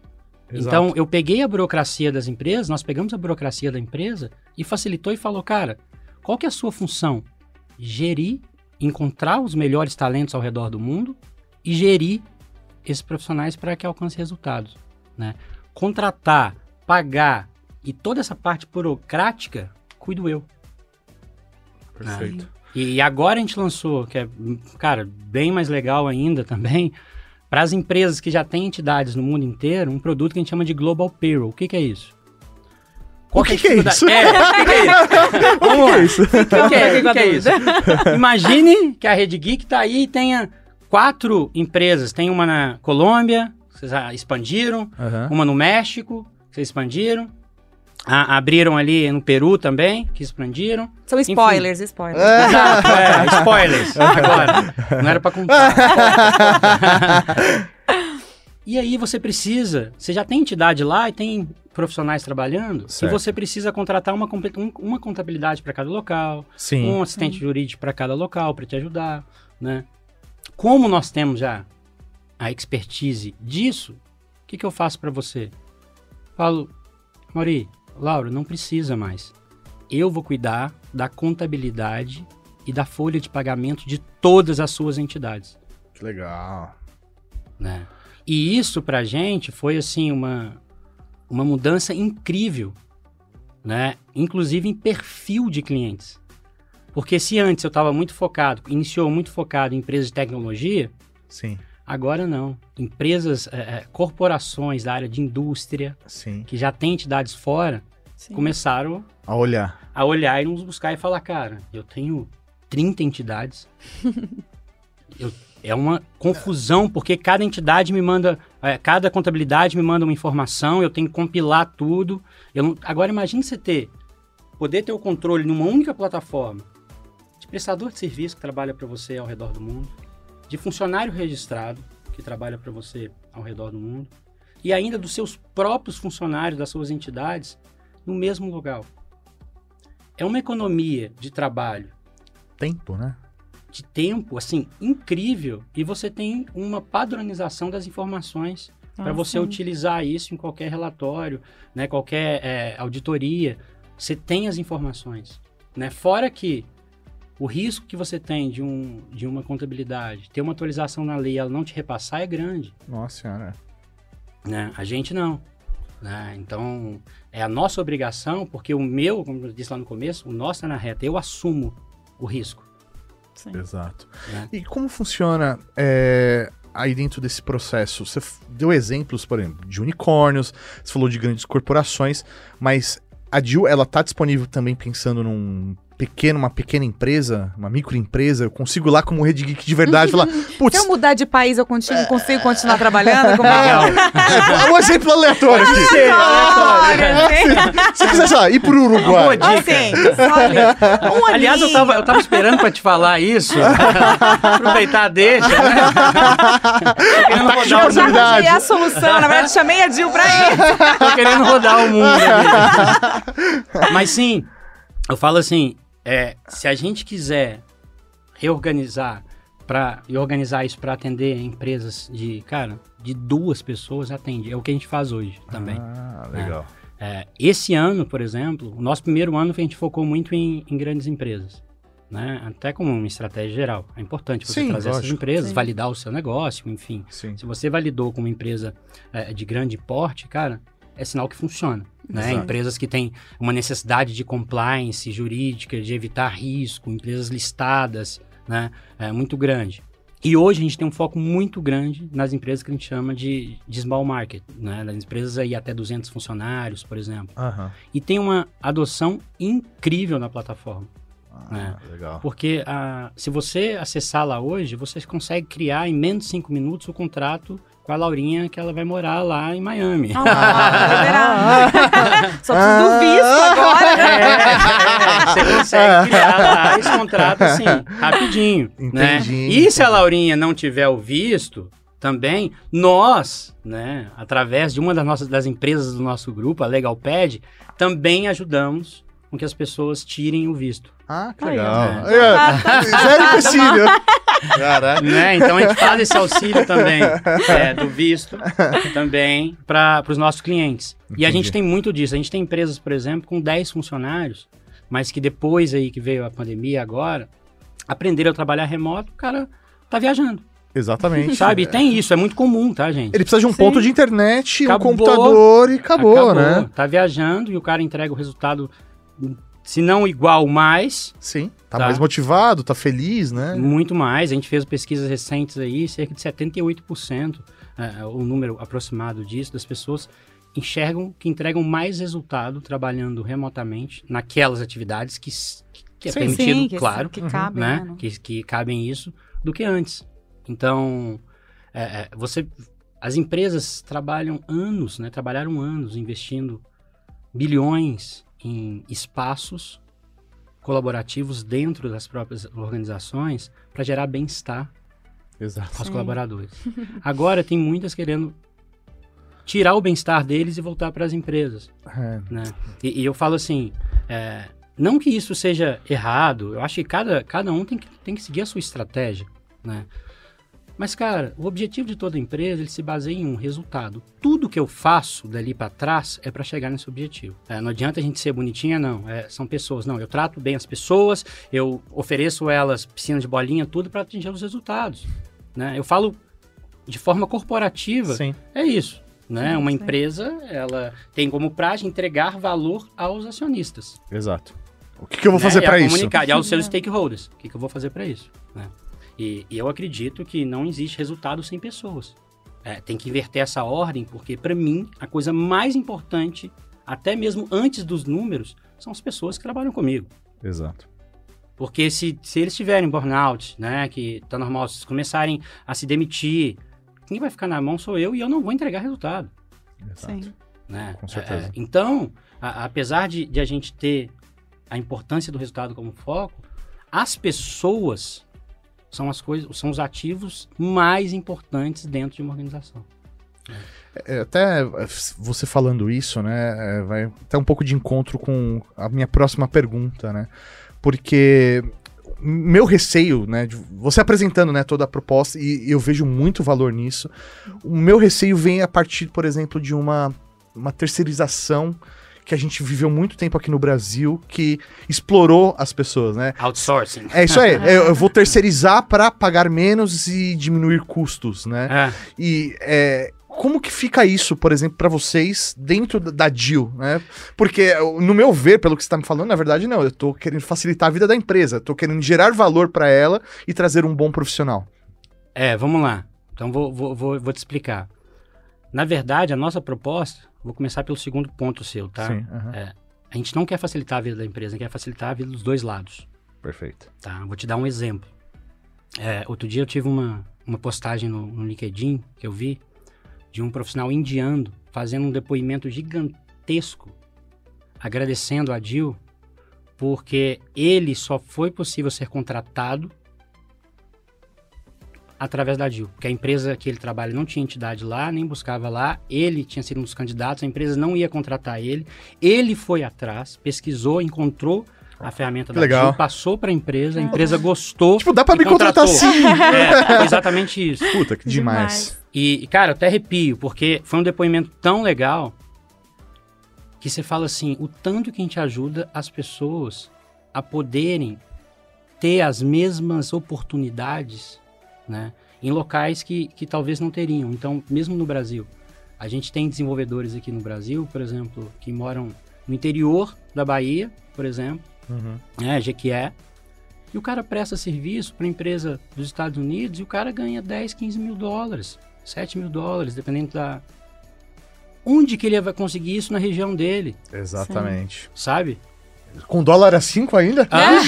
Exato. Então, eu peguei a burocracia das empresas, nós pegamos a burocracia da empresa e facilitou e falou, cara, qual que é a sua função? Gerir, encontrar os melhores talentos ao redor do mundo e gerir esses profissionais para que alcance resultados, né? Contratar, pagar e toda essa parte burocrática, cuido eu. Perfeito. E agora a gente lançou, que é, cara, bem mais legal ainda também, para as empresas que já têm entidades no mundo inteiro, um produto que a gente chama de Global Payroll. O que, que é isso? O que a que é isso? É, o que, que é isso? Vamos lá. isso? O que, que é, o que que é isso? Imagine que a Rede Geek tá aí e tenha quatro empresas. Tem uma na Colômbia, vocês expandiram, Aham. uma no México, vocês expandiram. A- abriram ali no Peru também, que expandiram. São spoilers, spoilers. Exato, é, spoilers agora. Não era pra contar. e aí você precisa, você já tem entidade lá e tem profissionais trabalhando, Certo. e você precisa contratar uma, um- uma contabilidade para cada local, Sim. um assistente jurídico para cada local para te ajudar, né? Como nós temos já a expertise disso, o que, que eu faço para você? Falo, Mauri, Laura, não precisa mais. Eu vou cuidar da contabilidade e da folha de pagamento de todas as suas entidades, Que legal. né? E isso pra gente foi assim uma uma mudança incrível, né? Inclusive em perfil de clientes. Porque se antes eu estava muito focado, iniciou muito focado em empresas de tecnologia, Sim. agora não. Empresas, é, corporações da área de indústria, Sim. que já têm entidades fora, Sim. começaram A olhar. a olhar e nos buscar e falar, cara, eu tenho 30 entidades. Eu- é uma confusão, porque cada entidade me manda, é, cada contabilidade me manda uma informação, eu tenho que compilar tudo. Eu não- agora imagine você ter, poder ter o controle numa única plataforma de prestador de serviço que trabalha para você ao redor do mundo, de funcionário registrado que trabalha para você ao redor do mundo, e ainda dos seus próprios funcionários das suas entidades no mesmo lugar. é uma economia de trabalho, Tempo, né? de tempo, assim, incrível. E você tem uma padronização das informações para Ah, você sim. utilizar isso em qualquer relatório, né, qualquer é, auditoria. Você tem as informações. Né? Fora que o risco que você tem de, um, de uma contabilidade, ter uma atualização na lei e ela não te repassar é grande. Nossa senhora. né? A gente não. Né? Então, é a nossa obrigação, porque o meu, como eu disse lá no começo, o nosso é na reta. Eu assumo o risco. Sim. Exato. Né? E como funciona é, aí dentro desse processo? Você deu exemplos, por exemplo, de unicórnios, você falou de grandes corporações, mas a Dil, ela tá disponível também pensando num pequeno, uma pequena empresa, uma microempresa, eu consigo lá como Rede Geek de verdade falar, putz, Se eu mudar de país, eu consigo, consigo continuar trabalhando? Como Legal. é um exemplo aleatório aqui. Olha, Se quiser, sei lá, ir pro Uma Uruguai. dica. assim, um Aliás, eu tava, eu tava esperando pra te falar isso. Aproveitar a deixa, né? Querendo de rodar o Eu já mundo. arranjei a solução, na verdade chamei a Dil pra isso. Tô querendo rodar o mundo. aqui. Mas sim, eu falo assim, é, se a gente quiser reorganizar para e organizar isso para atender empresas de, cara, de duas pessoas atende. É o que a gente faz hoje também. Ah, legal. É, esse ano, por exemplo, o nosso primeiro ano a gente focou muito em, em grandes empresas. Né? Até como uma estratégia geral. É importante você Sim, trazer essas lógico. empresas, Sim. validar o seu negócio, enfim. Sim. Se você validou com uma empresa é, de grande porte, cara, é sinal que funciona. Né? Empresas que têm uma necessidade de compliance jurídica, de evitar risco, empresas listadas, né? É muito grande. E hoje a gente tem um foco muito grande nas empresas que a gente chama de, de small market, né? Das empresas aí até 200 funcionários, por exemplo. Aham. E tem uma adoção incrível na plataforma. Ah, legal. Porque ah, se você acessar lá hoje, você consegue criar em menos de 5 minutos o contrato com a Laurinha que ela vai morar lá em Miami. Ah. Só preciso do visto agora. né? É, você consegue criar lá esse contrato assim, rapidinho. Né? Entendi. E se a Laurinha não tiver o visto, também, nós, né, através de uma das nossas das empresas do nosso grupo, a Legalpad, também ajudamos com que as pessoas tirem o visto. Ah, que legal. ó. É, Zero empecilho. Caraca. né? Então a gente faz esse auxílio também é, do visto também para os nossos clientes. E a Entendi. gente tem muito disso. A gente tem empresas, por exemplo, com 10 funcionários, mas que depois aí que veio a pandemia agora, aprenderam a trabalhar remoto, o cara tá viajando, Exatamente. sabe? E tem isso, é muito comum, tá, gente? Ele precisa de um Sim. ponto de internet, Acabou. um computador e acabou, né? Tá viajando e o cara entrega o resultado, se não igual, mais, Sim. Tá, Tá. mais motivado, tá feliz, né? Muito mais. A gente fez pesquisas recentes aí, cerca de 78%, é, o número aproximado disso, das pessoas enxergam que entregam mais resultado trabalhando remotamente naquelas atividades que, que é Sim, permitido, Sim, que, claro, que cabe, né? né? Que, que cabem isso, do que antes. Então, é, é, você, as empresas trabalham anos, né? Trabalharam anos investindo bilhões em espaços colaborativos dentro das próprias organizações para gerar bem-estar aos colaboradores. Agora tem muitas querendo tirar o bem-estar deles e voltar para as empresas, É, né? E, e eu falo assim, é, não que isso seja errado, eu acho que cada, cada um tem que, tem que seguir a sua estratégia, né? Mas, cara, o objetivo de toda empresa, ele se baseia em um resultado. Tudo que eu faço dali para trás é para chegar nesse objetivo. É, não adianta a gente ser bonitinha, não. É, são pessoas. Não, eu trato bem as pessoas, eu ofereço elas piscina de bolinha, tudo para atingir os resultados. Né? Eu falo de forma corporativa, Sim. é isso. Né? Sim, Uma sim. empresa, ela tem como praxe entregar valor aos acionistas. Exato. O que, que eu vou né? fazer a pra isso? comunicar- e aos seus stakeholders. O que, que eu vou fazer para isso? né? E, e eu acredito que não existe resultado sem pessoas. É, tem que inverter essa ordem, porque para mim a coisa mais importante, até mesmo antes dos números, são as pessoas que trabalham comigo. Exato. Porque se, se eles tiverem burnout, né, que tá normal, se eles começarem a se demitir, quem vai ficar na mão sou eu e eu não vou entregar resultado. Exato. Sim. né? Com certeza. É, então, a- apesar de, de a gente ter a importância do resultado como foco, as pessoas são as coisas, são os ativos mais importantes dentro de uma organização. É, até você falando isso, né, é, vai até um pouco de encontro com a minha próxima pergunta, né? Porque meu receio, né, você apresentando, né, toda a proposta e eu vejo muito valor nisso. O meu receio vem a partir, por exemplo, de uma uma terceirização que a gente viveu muito tempo aqui no Brasil, que explorou as pessoas, né? Outsourcing. É isso aí. eu, eu vou terceirizar para pagar menos e diminuir custos, né? É. E é, como que fica isso, por exemplo, para vocês dentro da, da DIL, né? Porque, no meu ver, pelo que você tá me falando, na verdade, não. Eu tô querendo facilitar a vida da empresa. Tô querendo gerar valor para ela e trazer um bom profissional. É, vamos lá. Então vou, vou, vou, vou te explicar. Na verdade, a nossa proposta, vou começar pelo segundo ponto seu, tá? Sim, aham. É, a gente não quer facilitar a vida da empresa, a gente quer facilitar a vida dos dois lados. Perfeito. Tá, vou te dar um exemplo. É, outro dia eu tive uma, uma postagem no, no LinkedIn que eu vi de um profissional indiano fazendo um depoimento gigantesco, agradecendo a Dil, porque ele só foi possível ser contratado através da Dil, porque a empresa que ele trabalha não tinha entidade lá, nem buscava lá, ele tinha sido um dos candidatos, a empresa não ia contratar ele, ele foi atrás, pesquisou, encontrou a ferramenta da Legal. Dil, passou para a empresa, a empresa gostou. Tipo, dá pra e me contratar sim. É, foi exatamente isso. Puta, que demais. E, e, cara, eu até arrepio, porque foi um depoimento tão legal que você fala assim, o tanto que a gente ajuda as pessoas a poderem ter as mesmas oportunidades, né? Em locais que, que talvez não teriam. Então, mesmo no Brasil, a gente tem desenvolvedores aqui no Brasil, por exemplo, que moram no interior da Bahia, por exemplo, Uhum. né, Jequié, e o cara presta serviço para empresa dos Estados Unidos e o cara ganha 10, 15 mil dólares, 7 mil dólares, dependendo da... Onde que ele vai conseguir isso na região dele, Exatamente. sabe? Com dólar a 5 ainda? Ah,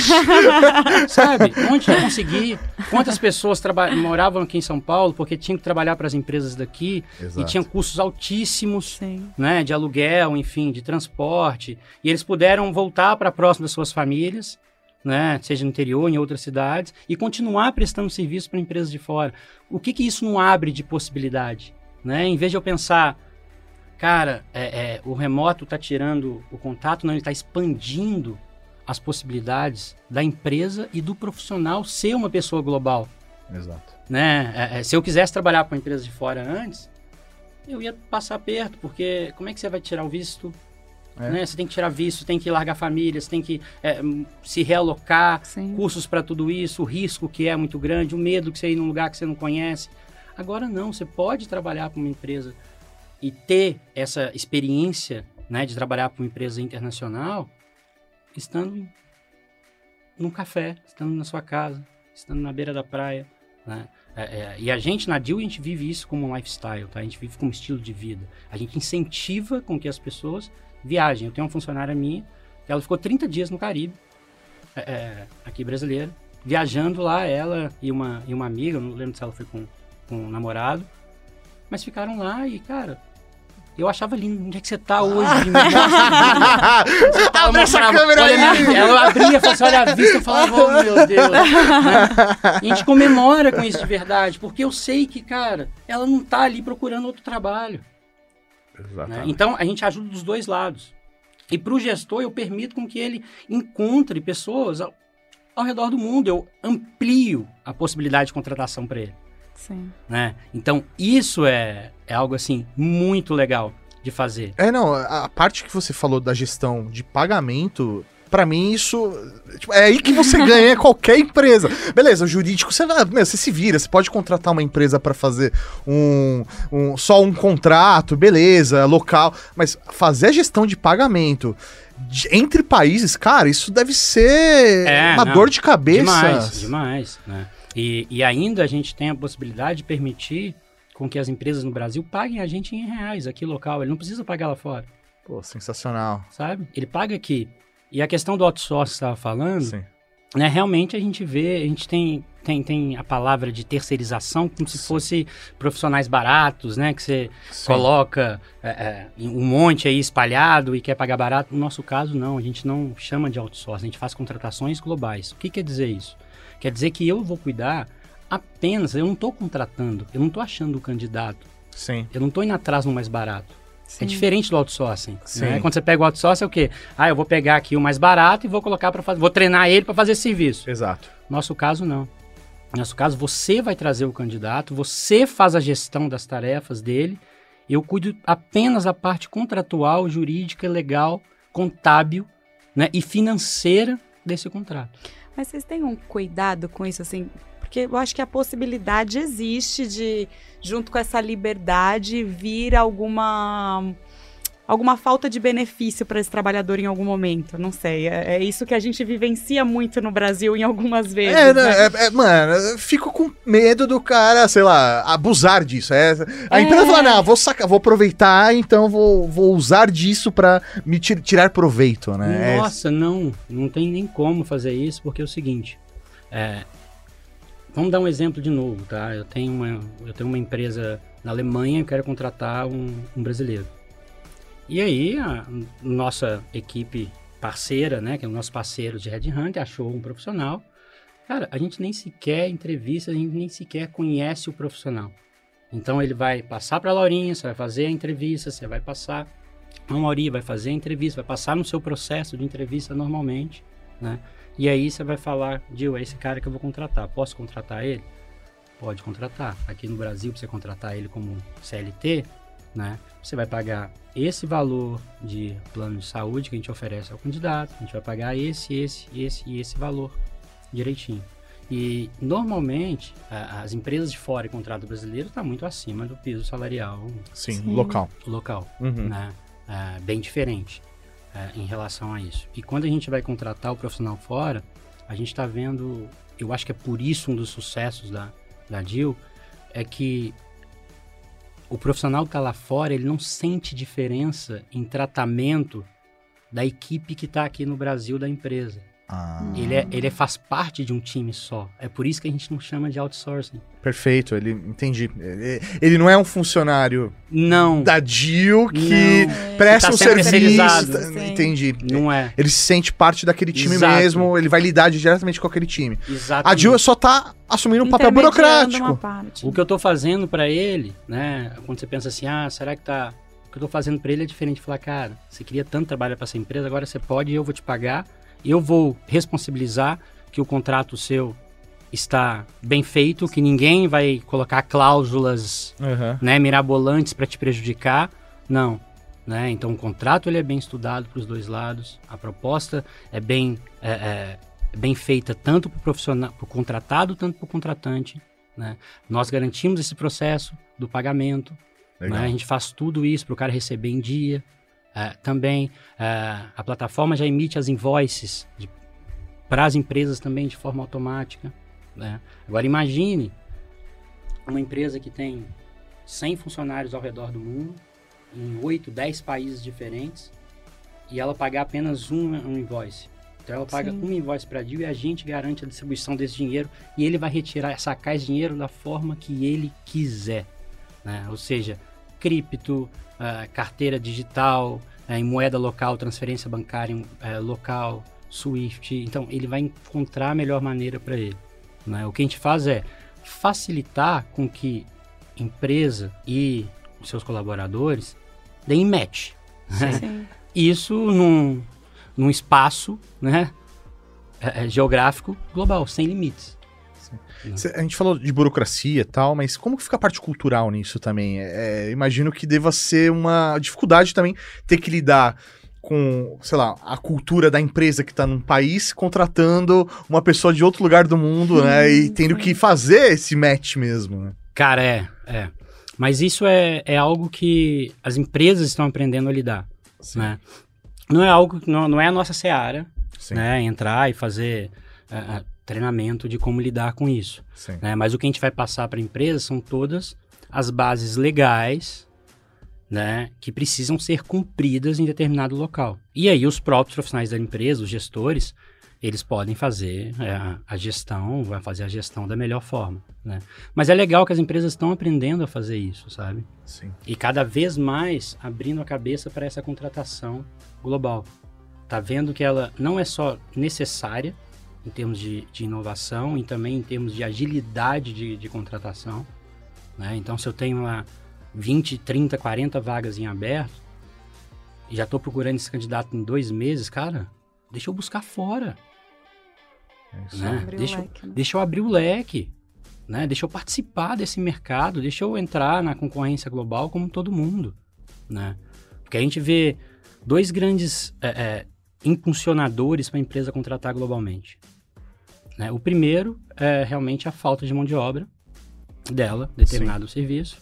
sabe? Onde vai conseguir? Quantas pessoas moravam aqui em São Paulo porque tinham que trabalhar para as empresas daqui e Exato. tinham custos altíssimos Sim. né, de aluguel, enfim, de transporte, e eles puderam voltar para próximo das suas famílias, né, seja no interior, em outras cidades, e continuar prestando serviço para empresas de fora. O que que isso não abre de possibilidade, né? Em vez de eu pensar, cara, é, é, o remoto está tirando o contato, não, ele está expandindo as possibilidades da empresa e do profissional ser uma pessoa global Exato. né? É, é, se eu quisesse trabalhar com uma empresa de fora antes, eu ia passar perto, porque como é que você vai tirar o visto? É. Né? Você tem que tirar visto, tem que largar família, você tem que é, se realocar, Sim. custos para tudo isso, o risco que é muito grande, o medo que você ir num lugar que você não conhece. Agora não, você pode trabalhar para uma empresa e ter essa experiência né, de trabalhar para uma empresa internacional estando num café, estando na sua casa, estando na beira da praia. Né? É, é, e a gente, na DIL, a gente vive isso como um lifestyle, tá? a gente vive como estilo de vida. A gente incentiva com que as pessoas viajem. Eu tenho uma funcionária minha, ela ficou 30 dias no Caribe, é, é, aqui brasileira, viajando lá, ela e uma, e uma amiga, não lembro se ela foi com, com um namorado, mas ficaram lá e, cara, eu achava lindo. Onde é que você tá hoje? Vida. Ela Abre essa câmera olha aí. minha- Ela abria e falava assim, olha a vista. Eu falava, oh meu Deus. né? E a gente comemora com isso de verdade, porque eu sei que, cara, ela não tá ali procurando outro trabalho. né? Exatamente. Então, a gente ajuda dos dois lados. E para o gestor, eu permito com que ele encontre pessoas ao, ao redor do mundo. Eu amplio a possibilidade de contratação para ele. Sim. Né? Então, isso é, é algo assim muito legal de fazer. É, não, a a parte que você falou da gestão de pagamento, pra mim isso. tipo, é aí que você ganha qualquer empresa. Beleza, o jurídico, você, meu, você se vira, você pode contratar uma empresa pra fazer um, um- só um contrato, beleza, local. Mas fazer a gestão de pagamento de- entre países, cara, isso deve ser É, uma não, dor de cabeça. Demais, demais. Né? E, e ainda a gente tem a possibilidade de permitir com que as empresas no Brasil paguem a gente em reais aqui local. Ele não precisa pagar lá fora, Pô, sensacional. sabe? Ele paga aqui. E a questão do outsourcing que você estava falando, Sim. né, realmente a gente vê, a gente tem, tem, tem a palavra de terceirização como se Sim. fosse profissionais baratos, né? Que você Sim. coloca é, é, um monte aí espalhado e quer pagar barato. No nosso caso, não. A gente não chama de outsourcing, a gente faz contratações globais. O que quer dizer isso? Quer dizer que eu vou cuidar apenas, eu não estou contratando, eu não estou achando o candidato. Sim. Eu não estou indo atrás no mais barato. Sim. É diferente do outsourcing. Sim. Né? Quando você pega o outsourcing, é o quê? Ah, eu vou pegar aqui o mais barato e vou colocar para fazer. Vou treinar ele para fazer esse serviço. Exato. Nosso caso, não. No nosso caso, você vai trazer o candidato, você faz a gestão das tarefas dele. Eu cuido apenas da parte contratual, jurídica, legal, contábil né, e financeira desse contrato. Mas vocês têm um cuidado com isso, assim? Porque eu acho que a possibilidade existe de, junto com essa liberdade, vir alguma alguma falta de benefício para esse trabalhador em algum momento. Não sei. É, é isso que a gente vivencia muito no Brasil em algumas vezes. É, né? é, é, mano, eu fico com medo do cara, sei lá, abusar disso. É, a É. empresa fala, não, vou sacar, vou aproveitar, então vou, vou usar disso pra me ti- tirar proveito, né? É- Nossa, não, não tem nem como fazer isso, porque é o seguinte. é, vamos dar um exemplo de novo, tá? Eu tenho uma, eu tenho uma empresa na Alemanha, eu quero contratar um, um brasileiro. E aí, a nossa equipe parceira, né, que é o nosso parceiro de Red Hunt, achou um profissional. Cara, a gente nem sequer entrevista, a gente nem sequer conhece o profissional. Então ele vai passar para a Laurinha, você vai fazer a entrevista, você vai passar a Mauri, vai fazer a entrevista, vai passar no seu processo de entrevista normalmente, né? E aí você vai falar, Gil, é esse cara que eu vou contratar, posso contratar ele? Pode contratar. Aqui no Brasil, você contratar ele como CLT, né? Você vai pagar esse valor de plano de saúde que a gente oferece ao candidato, a gente vai pagar esse, esse, esse e esse valor direitinho. E normalmente a- as empresas de fora e contrato brasileiro está muito acima do piso salarial Sim, Sim. local. local, Uhum. né? É, bem diferente é, em relação a isso. E quando a gente vai contratar o profissional fora, a gente está vendo, eu acho que é por isso um dos sucessos da, da Dil, é que o profissional que está lá fora, ele não sente diferença em tratamento da equipe que está aqui no Brasil da empresa. Ah, Ele, é, ele é- faz parte de um time só. É por isso que a gente não chama de outsourcing. perfeito, ele entendi. Ele, ele não é um funcionário Não, da DIL que Não. presta Que um tá sendo serviço. tá-. Entendi. não é. Ele se sente parte daquele time Exato. mesmo, ele vai lidar diretamente com aquele time. A Exatamente. DIL só tá assumindo um papel burocrático. O que eu tô fazendo pra ele, né? Quando você pensa assim, ah, será que tá. O que eu tô fazendo pra ele é diferente de falar, cara, você queria tanto trabalhar pra essa empresa, agora você pode e eu vou te pagar. Eu vou responsabilizar que o contrato seu está bem feito, que ninguém vai colocar cláusulas Uhum. né, mirabolantes para te prejudicar. Não. Né? Então o contrato ele é bem estudado para os dois lados, a proposta é bem, é, é, é bem feita tanto para o profissional, para o contratado, tanto para o contratante. Né? Nós garantimos esse processo do pagamento, né? a gente faz tudo isso para o cara receber em dia. É, também é, a plataforma já emite as invoices para as empresas também de forma automática. Né? Agora imagine uma empresa que tem 100 funcionários ao redor do mundo, em 8, 10 países diferentes, e ela pagar apenas um, um invoice. Então ela paga Sim. um invoice para a DIL e a gente garante a distribuição desse dinheiro e ele vai retirar, sacar esse dinheiro da forma que ele quiser. né? Ou seja, cripto, ah, carteira digital, eh, em moeda local, transferência bancária eh, local, SWIFT. Então ele vai encontrar a melhor maneira para ele. né? O que a gente faz é facilitar com que empresa e seus colaboradores deem match. né? Sim. Isso num, num espaço né, é, é, geográfico global, sem limites. Cê- A gente falou de burocracia e tal, mas como que fica a parte cultural nisso também? É, imagino que deva ser uma dificuldade também ter que lidar com, sei lá, a cultura da empresa que tá num país contratando uma pessoa de outro lugar do mundo, né? E tendo que fazer esse match mesmo, né? Cara, é, é. Mas isso é, é algo que as empresas estão aprendendo a lidar, né? Não é algo, não, não é a nossa seara, Sim, né? Entrar e fazer é, é, treinamento de como lidar com isso. né? Mas o que a gente vai passar para a empresa são todas as bases legais, né, que precisam ser cumpridas em determinado local. E aí os próprios profissionais da empresa, os gestores, eles podem fazer é, a- a gestão, vai fazer a gestão da melhor forma, né? Mas é legal que as empresas estão aprendendo a fazer isso, sabe? sim. E cada vez mais abrindo a cabeça para essa contratação global. Tá vendo que ela não é só necessária em termos de, de inovação e também em termos de agilidade de, de contratação. Né? Então, se eu tenho lá 20, 30, 40 vagas em aberto, e já tô procurando esse candidato em dois meses, cara, deixa eu buscar fora. É isso Né? Abrir o Deixa, eu- leque, né? deixa eu abrir o leque. Né? Deixa eu participar desse mercado, deixa eu entrar na concorrência global como todo mundo. Né? Porque a gente vê dois grandes é, é, impulsionadores para a empresa contratar globalmente. Né? O primeiro é realmente a falta de mão de obra dela, determinado serviço.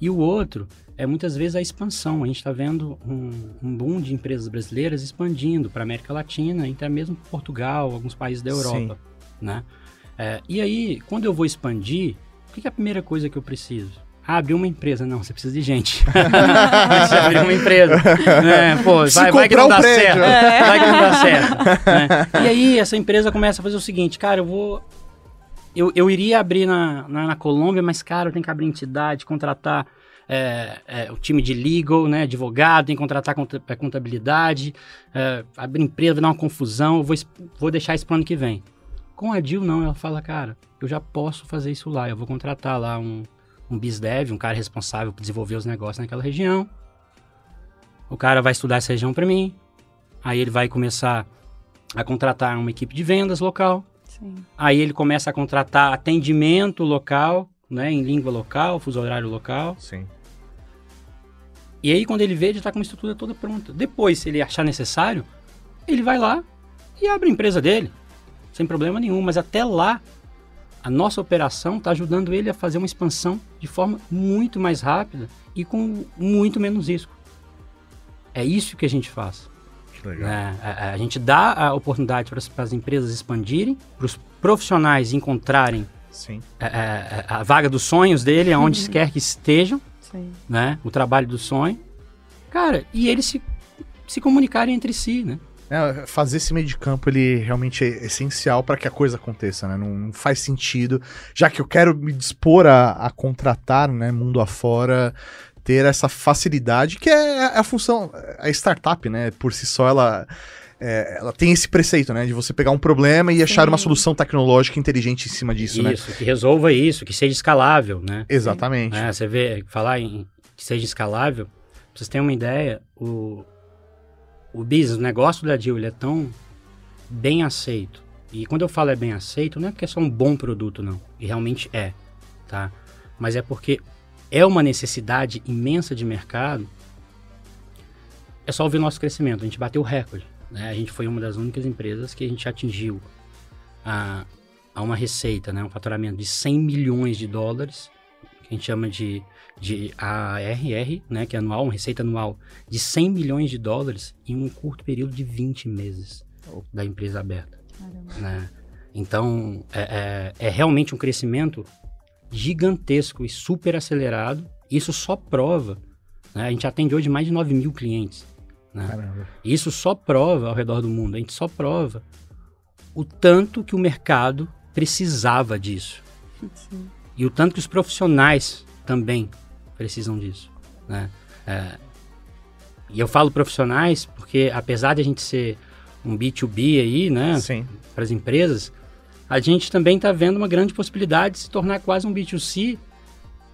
E o outro é muitas vezes a expansão. A gente está vendo um, um boom de empresas brasileiras expandindo para a América Latina, até mesmo Portugal, alguns países da Europa. Né? É, e aí, quando eu vou expandir, o que, que é a primeira coisa que eu preciso? Ah, abrir uma empresa. Não, você precisa de gente. você abrir uma empresa. Né? Pô, vai, vai que não dá certo. Vai que não dá certo. né? E aí, essa empresa começa a fazer o seguinte, cara, eu vou... Eu, eu iria abrir na, na, na Colômbia, mas, cara, eu tenho que abrir entidade, contratar é, é, o time de legal, né, advogado, tem que contratar é, contabilidade, é, abrir empresa, vai dar uma confusão, eu vou, vou deixar isso pro ano que vem. Com a Dil, não, ela fala, cara, eu já posso fazer isso lá, eu vou contratar lá um, um BizDev, um cara responsável por desenvolver os negócios naquela região. O cara vai estudar essa região para mim, aí ele vai começar a contratar uma equipe de vendas local, Sim. Aí ele começa a contratar atendimento local, né, em língua local, fuso horário local. Sim. E aí quando ele vê, ele está com uma estrutura toda pronta. Depois, se ele achar necessário, ele vai lá e abre a empresa dele, sem problema nenhum. Mas até lá, a nossa operação está ajudando ele a fazer uma expansão de forma muito mais rápida e com muito menos risco. É isso que a gente faz. Que legal. né? A, a gente dá a oportunidade para as empresas expandirem, para os profissionais encontrarem Sim. a, a- a vaga dos sonhos dele, aonde quer que estejam, Sim. né? O trabalho do sonho. Cara, e eles se, se comunicarem entre si, né? É, fazer esse meio de campo, ele realmente é essencial para que a coisa aconteça, né? Não, não faz sentido, já que eu quero me dispor a, a contratar, né, mundo afora, ter essa facilidade, que é a função, a startup, né, por si só, ela, é, ela tem esse preceito, né, de você pegar um problema e achar uma Sim. solução tecnológica inteligente em cima disso, né? Isso, que resolva isso, que seja escalável, né? Exatamente. É, você vê, falar em que seja escalável, pra vocês terem uma ideia, o, o business, o negócio da Deal, ele é tão bem aceito. E quando eu falo é bem aceito, não é porque é só um bom produto, não. E realmente é, tá? Mas é porque é uma necessidade imensa de mercado. É só ouvir nosso crescimento. A gente bateu o recorde. Né? A gente foi uma das únicas empresas que a gente atingiu a, a uma receita, né? um faturamento de 100 milhões de dólares, que a gente chama de, de ARR, né? que é anual, uma receita anual de 100 milhões de dólares em um curto período de 20 meses da empresa aberta. Né? Então, é, é- é realmente um crescimento gigantesco e super acelerado. Isso só prova, né? a gente atende hoje mais de 9 mil clientes. Né? Isso só prova ao redor do mundo, a gente só prova o tanto que o mercado precisava disso. Sim. E o tanto que os profissionais também precisam disso. Né? É, e eu falo profissionais porque, apesar de a gente ser um B2B aí, né, para as empresas, a gente também está vendo uma grande possibilidade de se tornar quase um B2C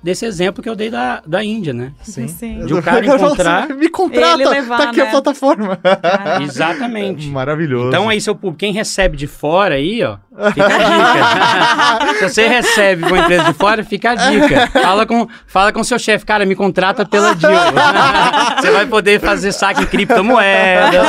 desse exemplo que eu dei da, da Índia, né? Sim. Sim. De um cara encontrar- Me contrata, Ele levar, tá aqui a né? plataforma. Caramba. Exatamente. Maravilhoso. Então aí, seu público, quem recebe de fora aí, ó, fica a dica. Se você recebe uma empresa de fora, fica a dica. Fala com, fala com seu chefe, cara, me contrata pela Deal. você vai poder fazer saque em criptomoeda.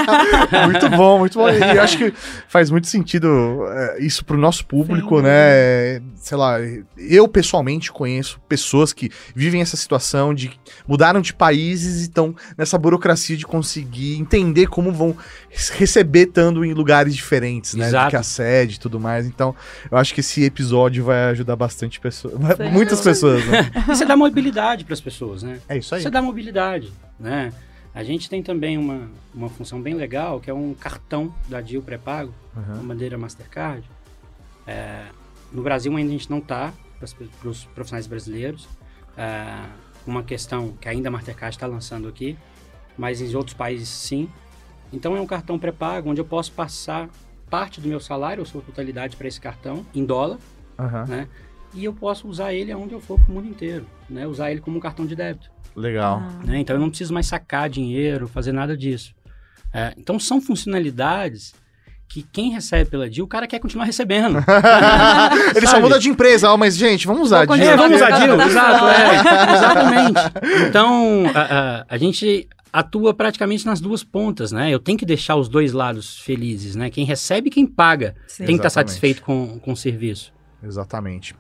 muito bom, muito bom. E eu acho que faz muito sentido é, isso pro nosso público, Sim. né? Sei lá, eu pessoalmente conheço pessoas que vivem essa situação de mudaram de países e estão nessa burocracia de conseguir entender como vão receber estando em lugares diferentes, né? Do Exato. que a sede e tudo mais. Então, eu acho que esse episódio vai ajudar bastante pessoas, Sim. muitas pessoas, né? Você dá mobilidade para as pessoas, né? É isso aí. Você dá mobilidade, né? A gente tem também uma, uma função bem legal, que é um cartão da Deal pré-pago, Uhum. com bandeira Mastercard. É, no Brasil ainda a gente não está, para os profissionais brasileiros. É, uma questão que ainda a Mastercard está lançando aqui, mas em outros países sim. Então é um cartão pré-pago, onde eu posso passar parte do meu salário, ou sua totalidade, para esse cartão, em dólar, Aham. né? e eu posso usar ele aonde eu for pro mundo inteiro, né? Usar ele como um cartão de débito. Legal. Ah, né? Então eu não preciso mais sacar dinheiro, fazer nada disso. É, então são funcionalidades que quem recebe pela DIL, o cara quer continuar recebendo. Ele só muda de empresa, ó, mas gente, vamos usar de É, vamos usar DIL, exato, é, exatamente. Então, a, a- a gente atua praticamente nas duas pontas, né? Eu tenho que deixar os dois lados felizes, né? Quem recebe e quem paga Sim. tem que estar Exatamente. satisfeito com, com o serviço. Exatamente.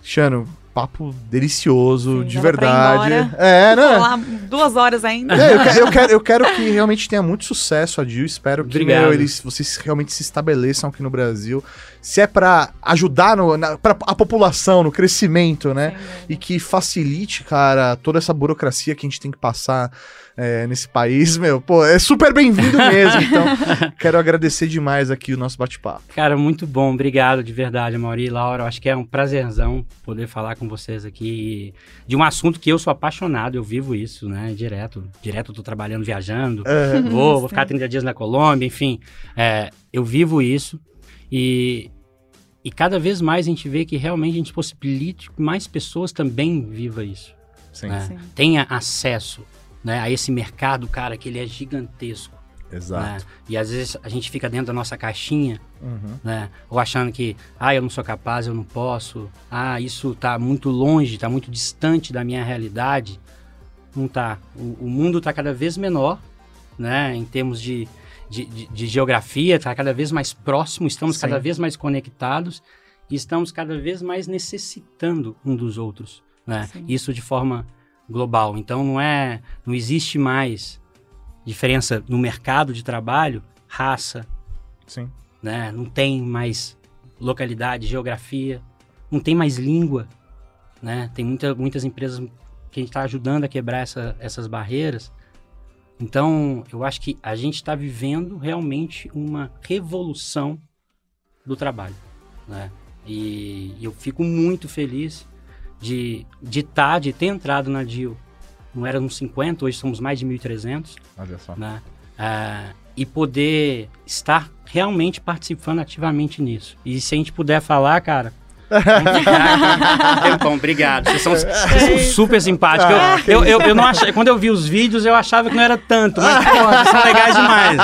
Cristiano, papo delicioso, Sim, de dava pra ir verdade. É, Vou né? falar duas horas ainda. É, eu, quero, eu, quero, eu quero que realmente tenha muito sucesso a Dil. Espero que meu, eles, vocês realmente se estabeleçam aqui no Brasil. Se é pra ajudar no, na, pra a população no crescimento, né? E que facilite, cara, toda essa burocracia que a gente tem que passar é, nesse país, meu, pô, é super bem-vindo mesmo. Então, quero agradecer demais aqui o nosso bate-papo. Cara, muito bom. Obrigado de verdade, Mauri e Laura. Acho que é um prazerzão poder falar com vocês aqui de um assunto que eu sou apaixonado. Eu vivo isso, né? Direto. Direto eu tô trabalhando, viajando. É, Vou, vou ficar 30 dias na Colômbia, enfim. É, eu vivo isso e, e cada vez mais a gente vê que realmente a gente possibilita que mais pessoas também viva isso. sim, né? Sim. Tenha acesso né, a esse mercado, cara, que ele é gigantesco. exato. né? E às vezes a gente fica dentro da nossa caixinha Uhum. né? Ou achando que, ah, eu não sou capaz, eu não posso. Ah, isso tá muito longe, tá muito distante da minha realidade. Não tá. O, o mundo tá cada vez menor, né? Em termos de, de, de- de geografia, tá cada vez mais próximo, estamos Sim. cada vez mais conectados e estamos cada vez mais necessitando um dos outros, né? Sim. Isso de forma global. Então não é, não existe mais diferença no mercado de trabalho, raça, Sim. né? Não tem mais localidade, geografia, não tem mais língua, né? Tem muita, muitas empresas que a gente está ajudando a quebrar essa- essas barreiras. Então, eu acho que a gente está vivendo realmente uma revolução do trabalho, né? E eu fico muito feliz de de tá, de ter entrado na DIL. Não era nos 50, hoje somos mais de 1.300 Olha só. né? Ah, e poder estar realmente participando ativamente nisso. E se a gente puder falar, cara. Vamos ficar aqui um tempão. obrigado. Vocês são, vocês são super simpáticos. Eu, eu, eu, eu não achei, quando eu vi os vídeos, eu achava que não era tanto, mas pô, vocês são legais demais.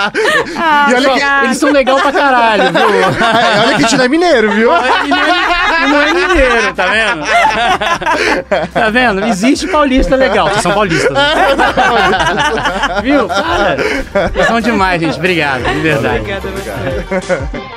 Ah, E olha que-. Eles são legais pra caralho, viu? É, olha que a gente não é mineiro, viu? E não é, não é mineiro, tá vendo? Tá vendo? Existe paulista legal. Vocês são paulistas. né? Viu? Cara, vocês são demais, gente. Obrigado, de verdade. Obrigada, você.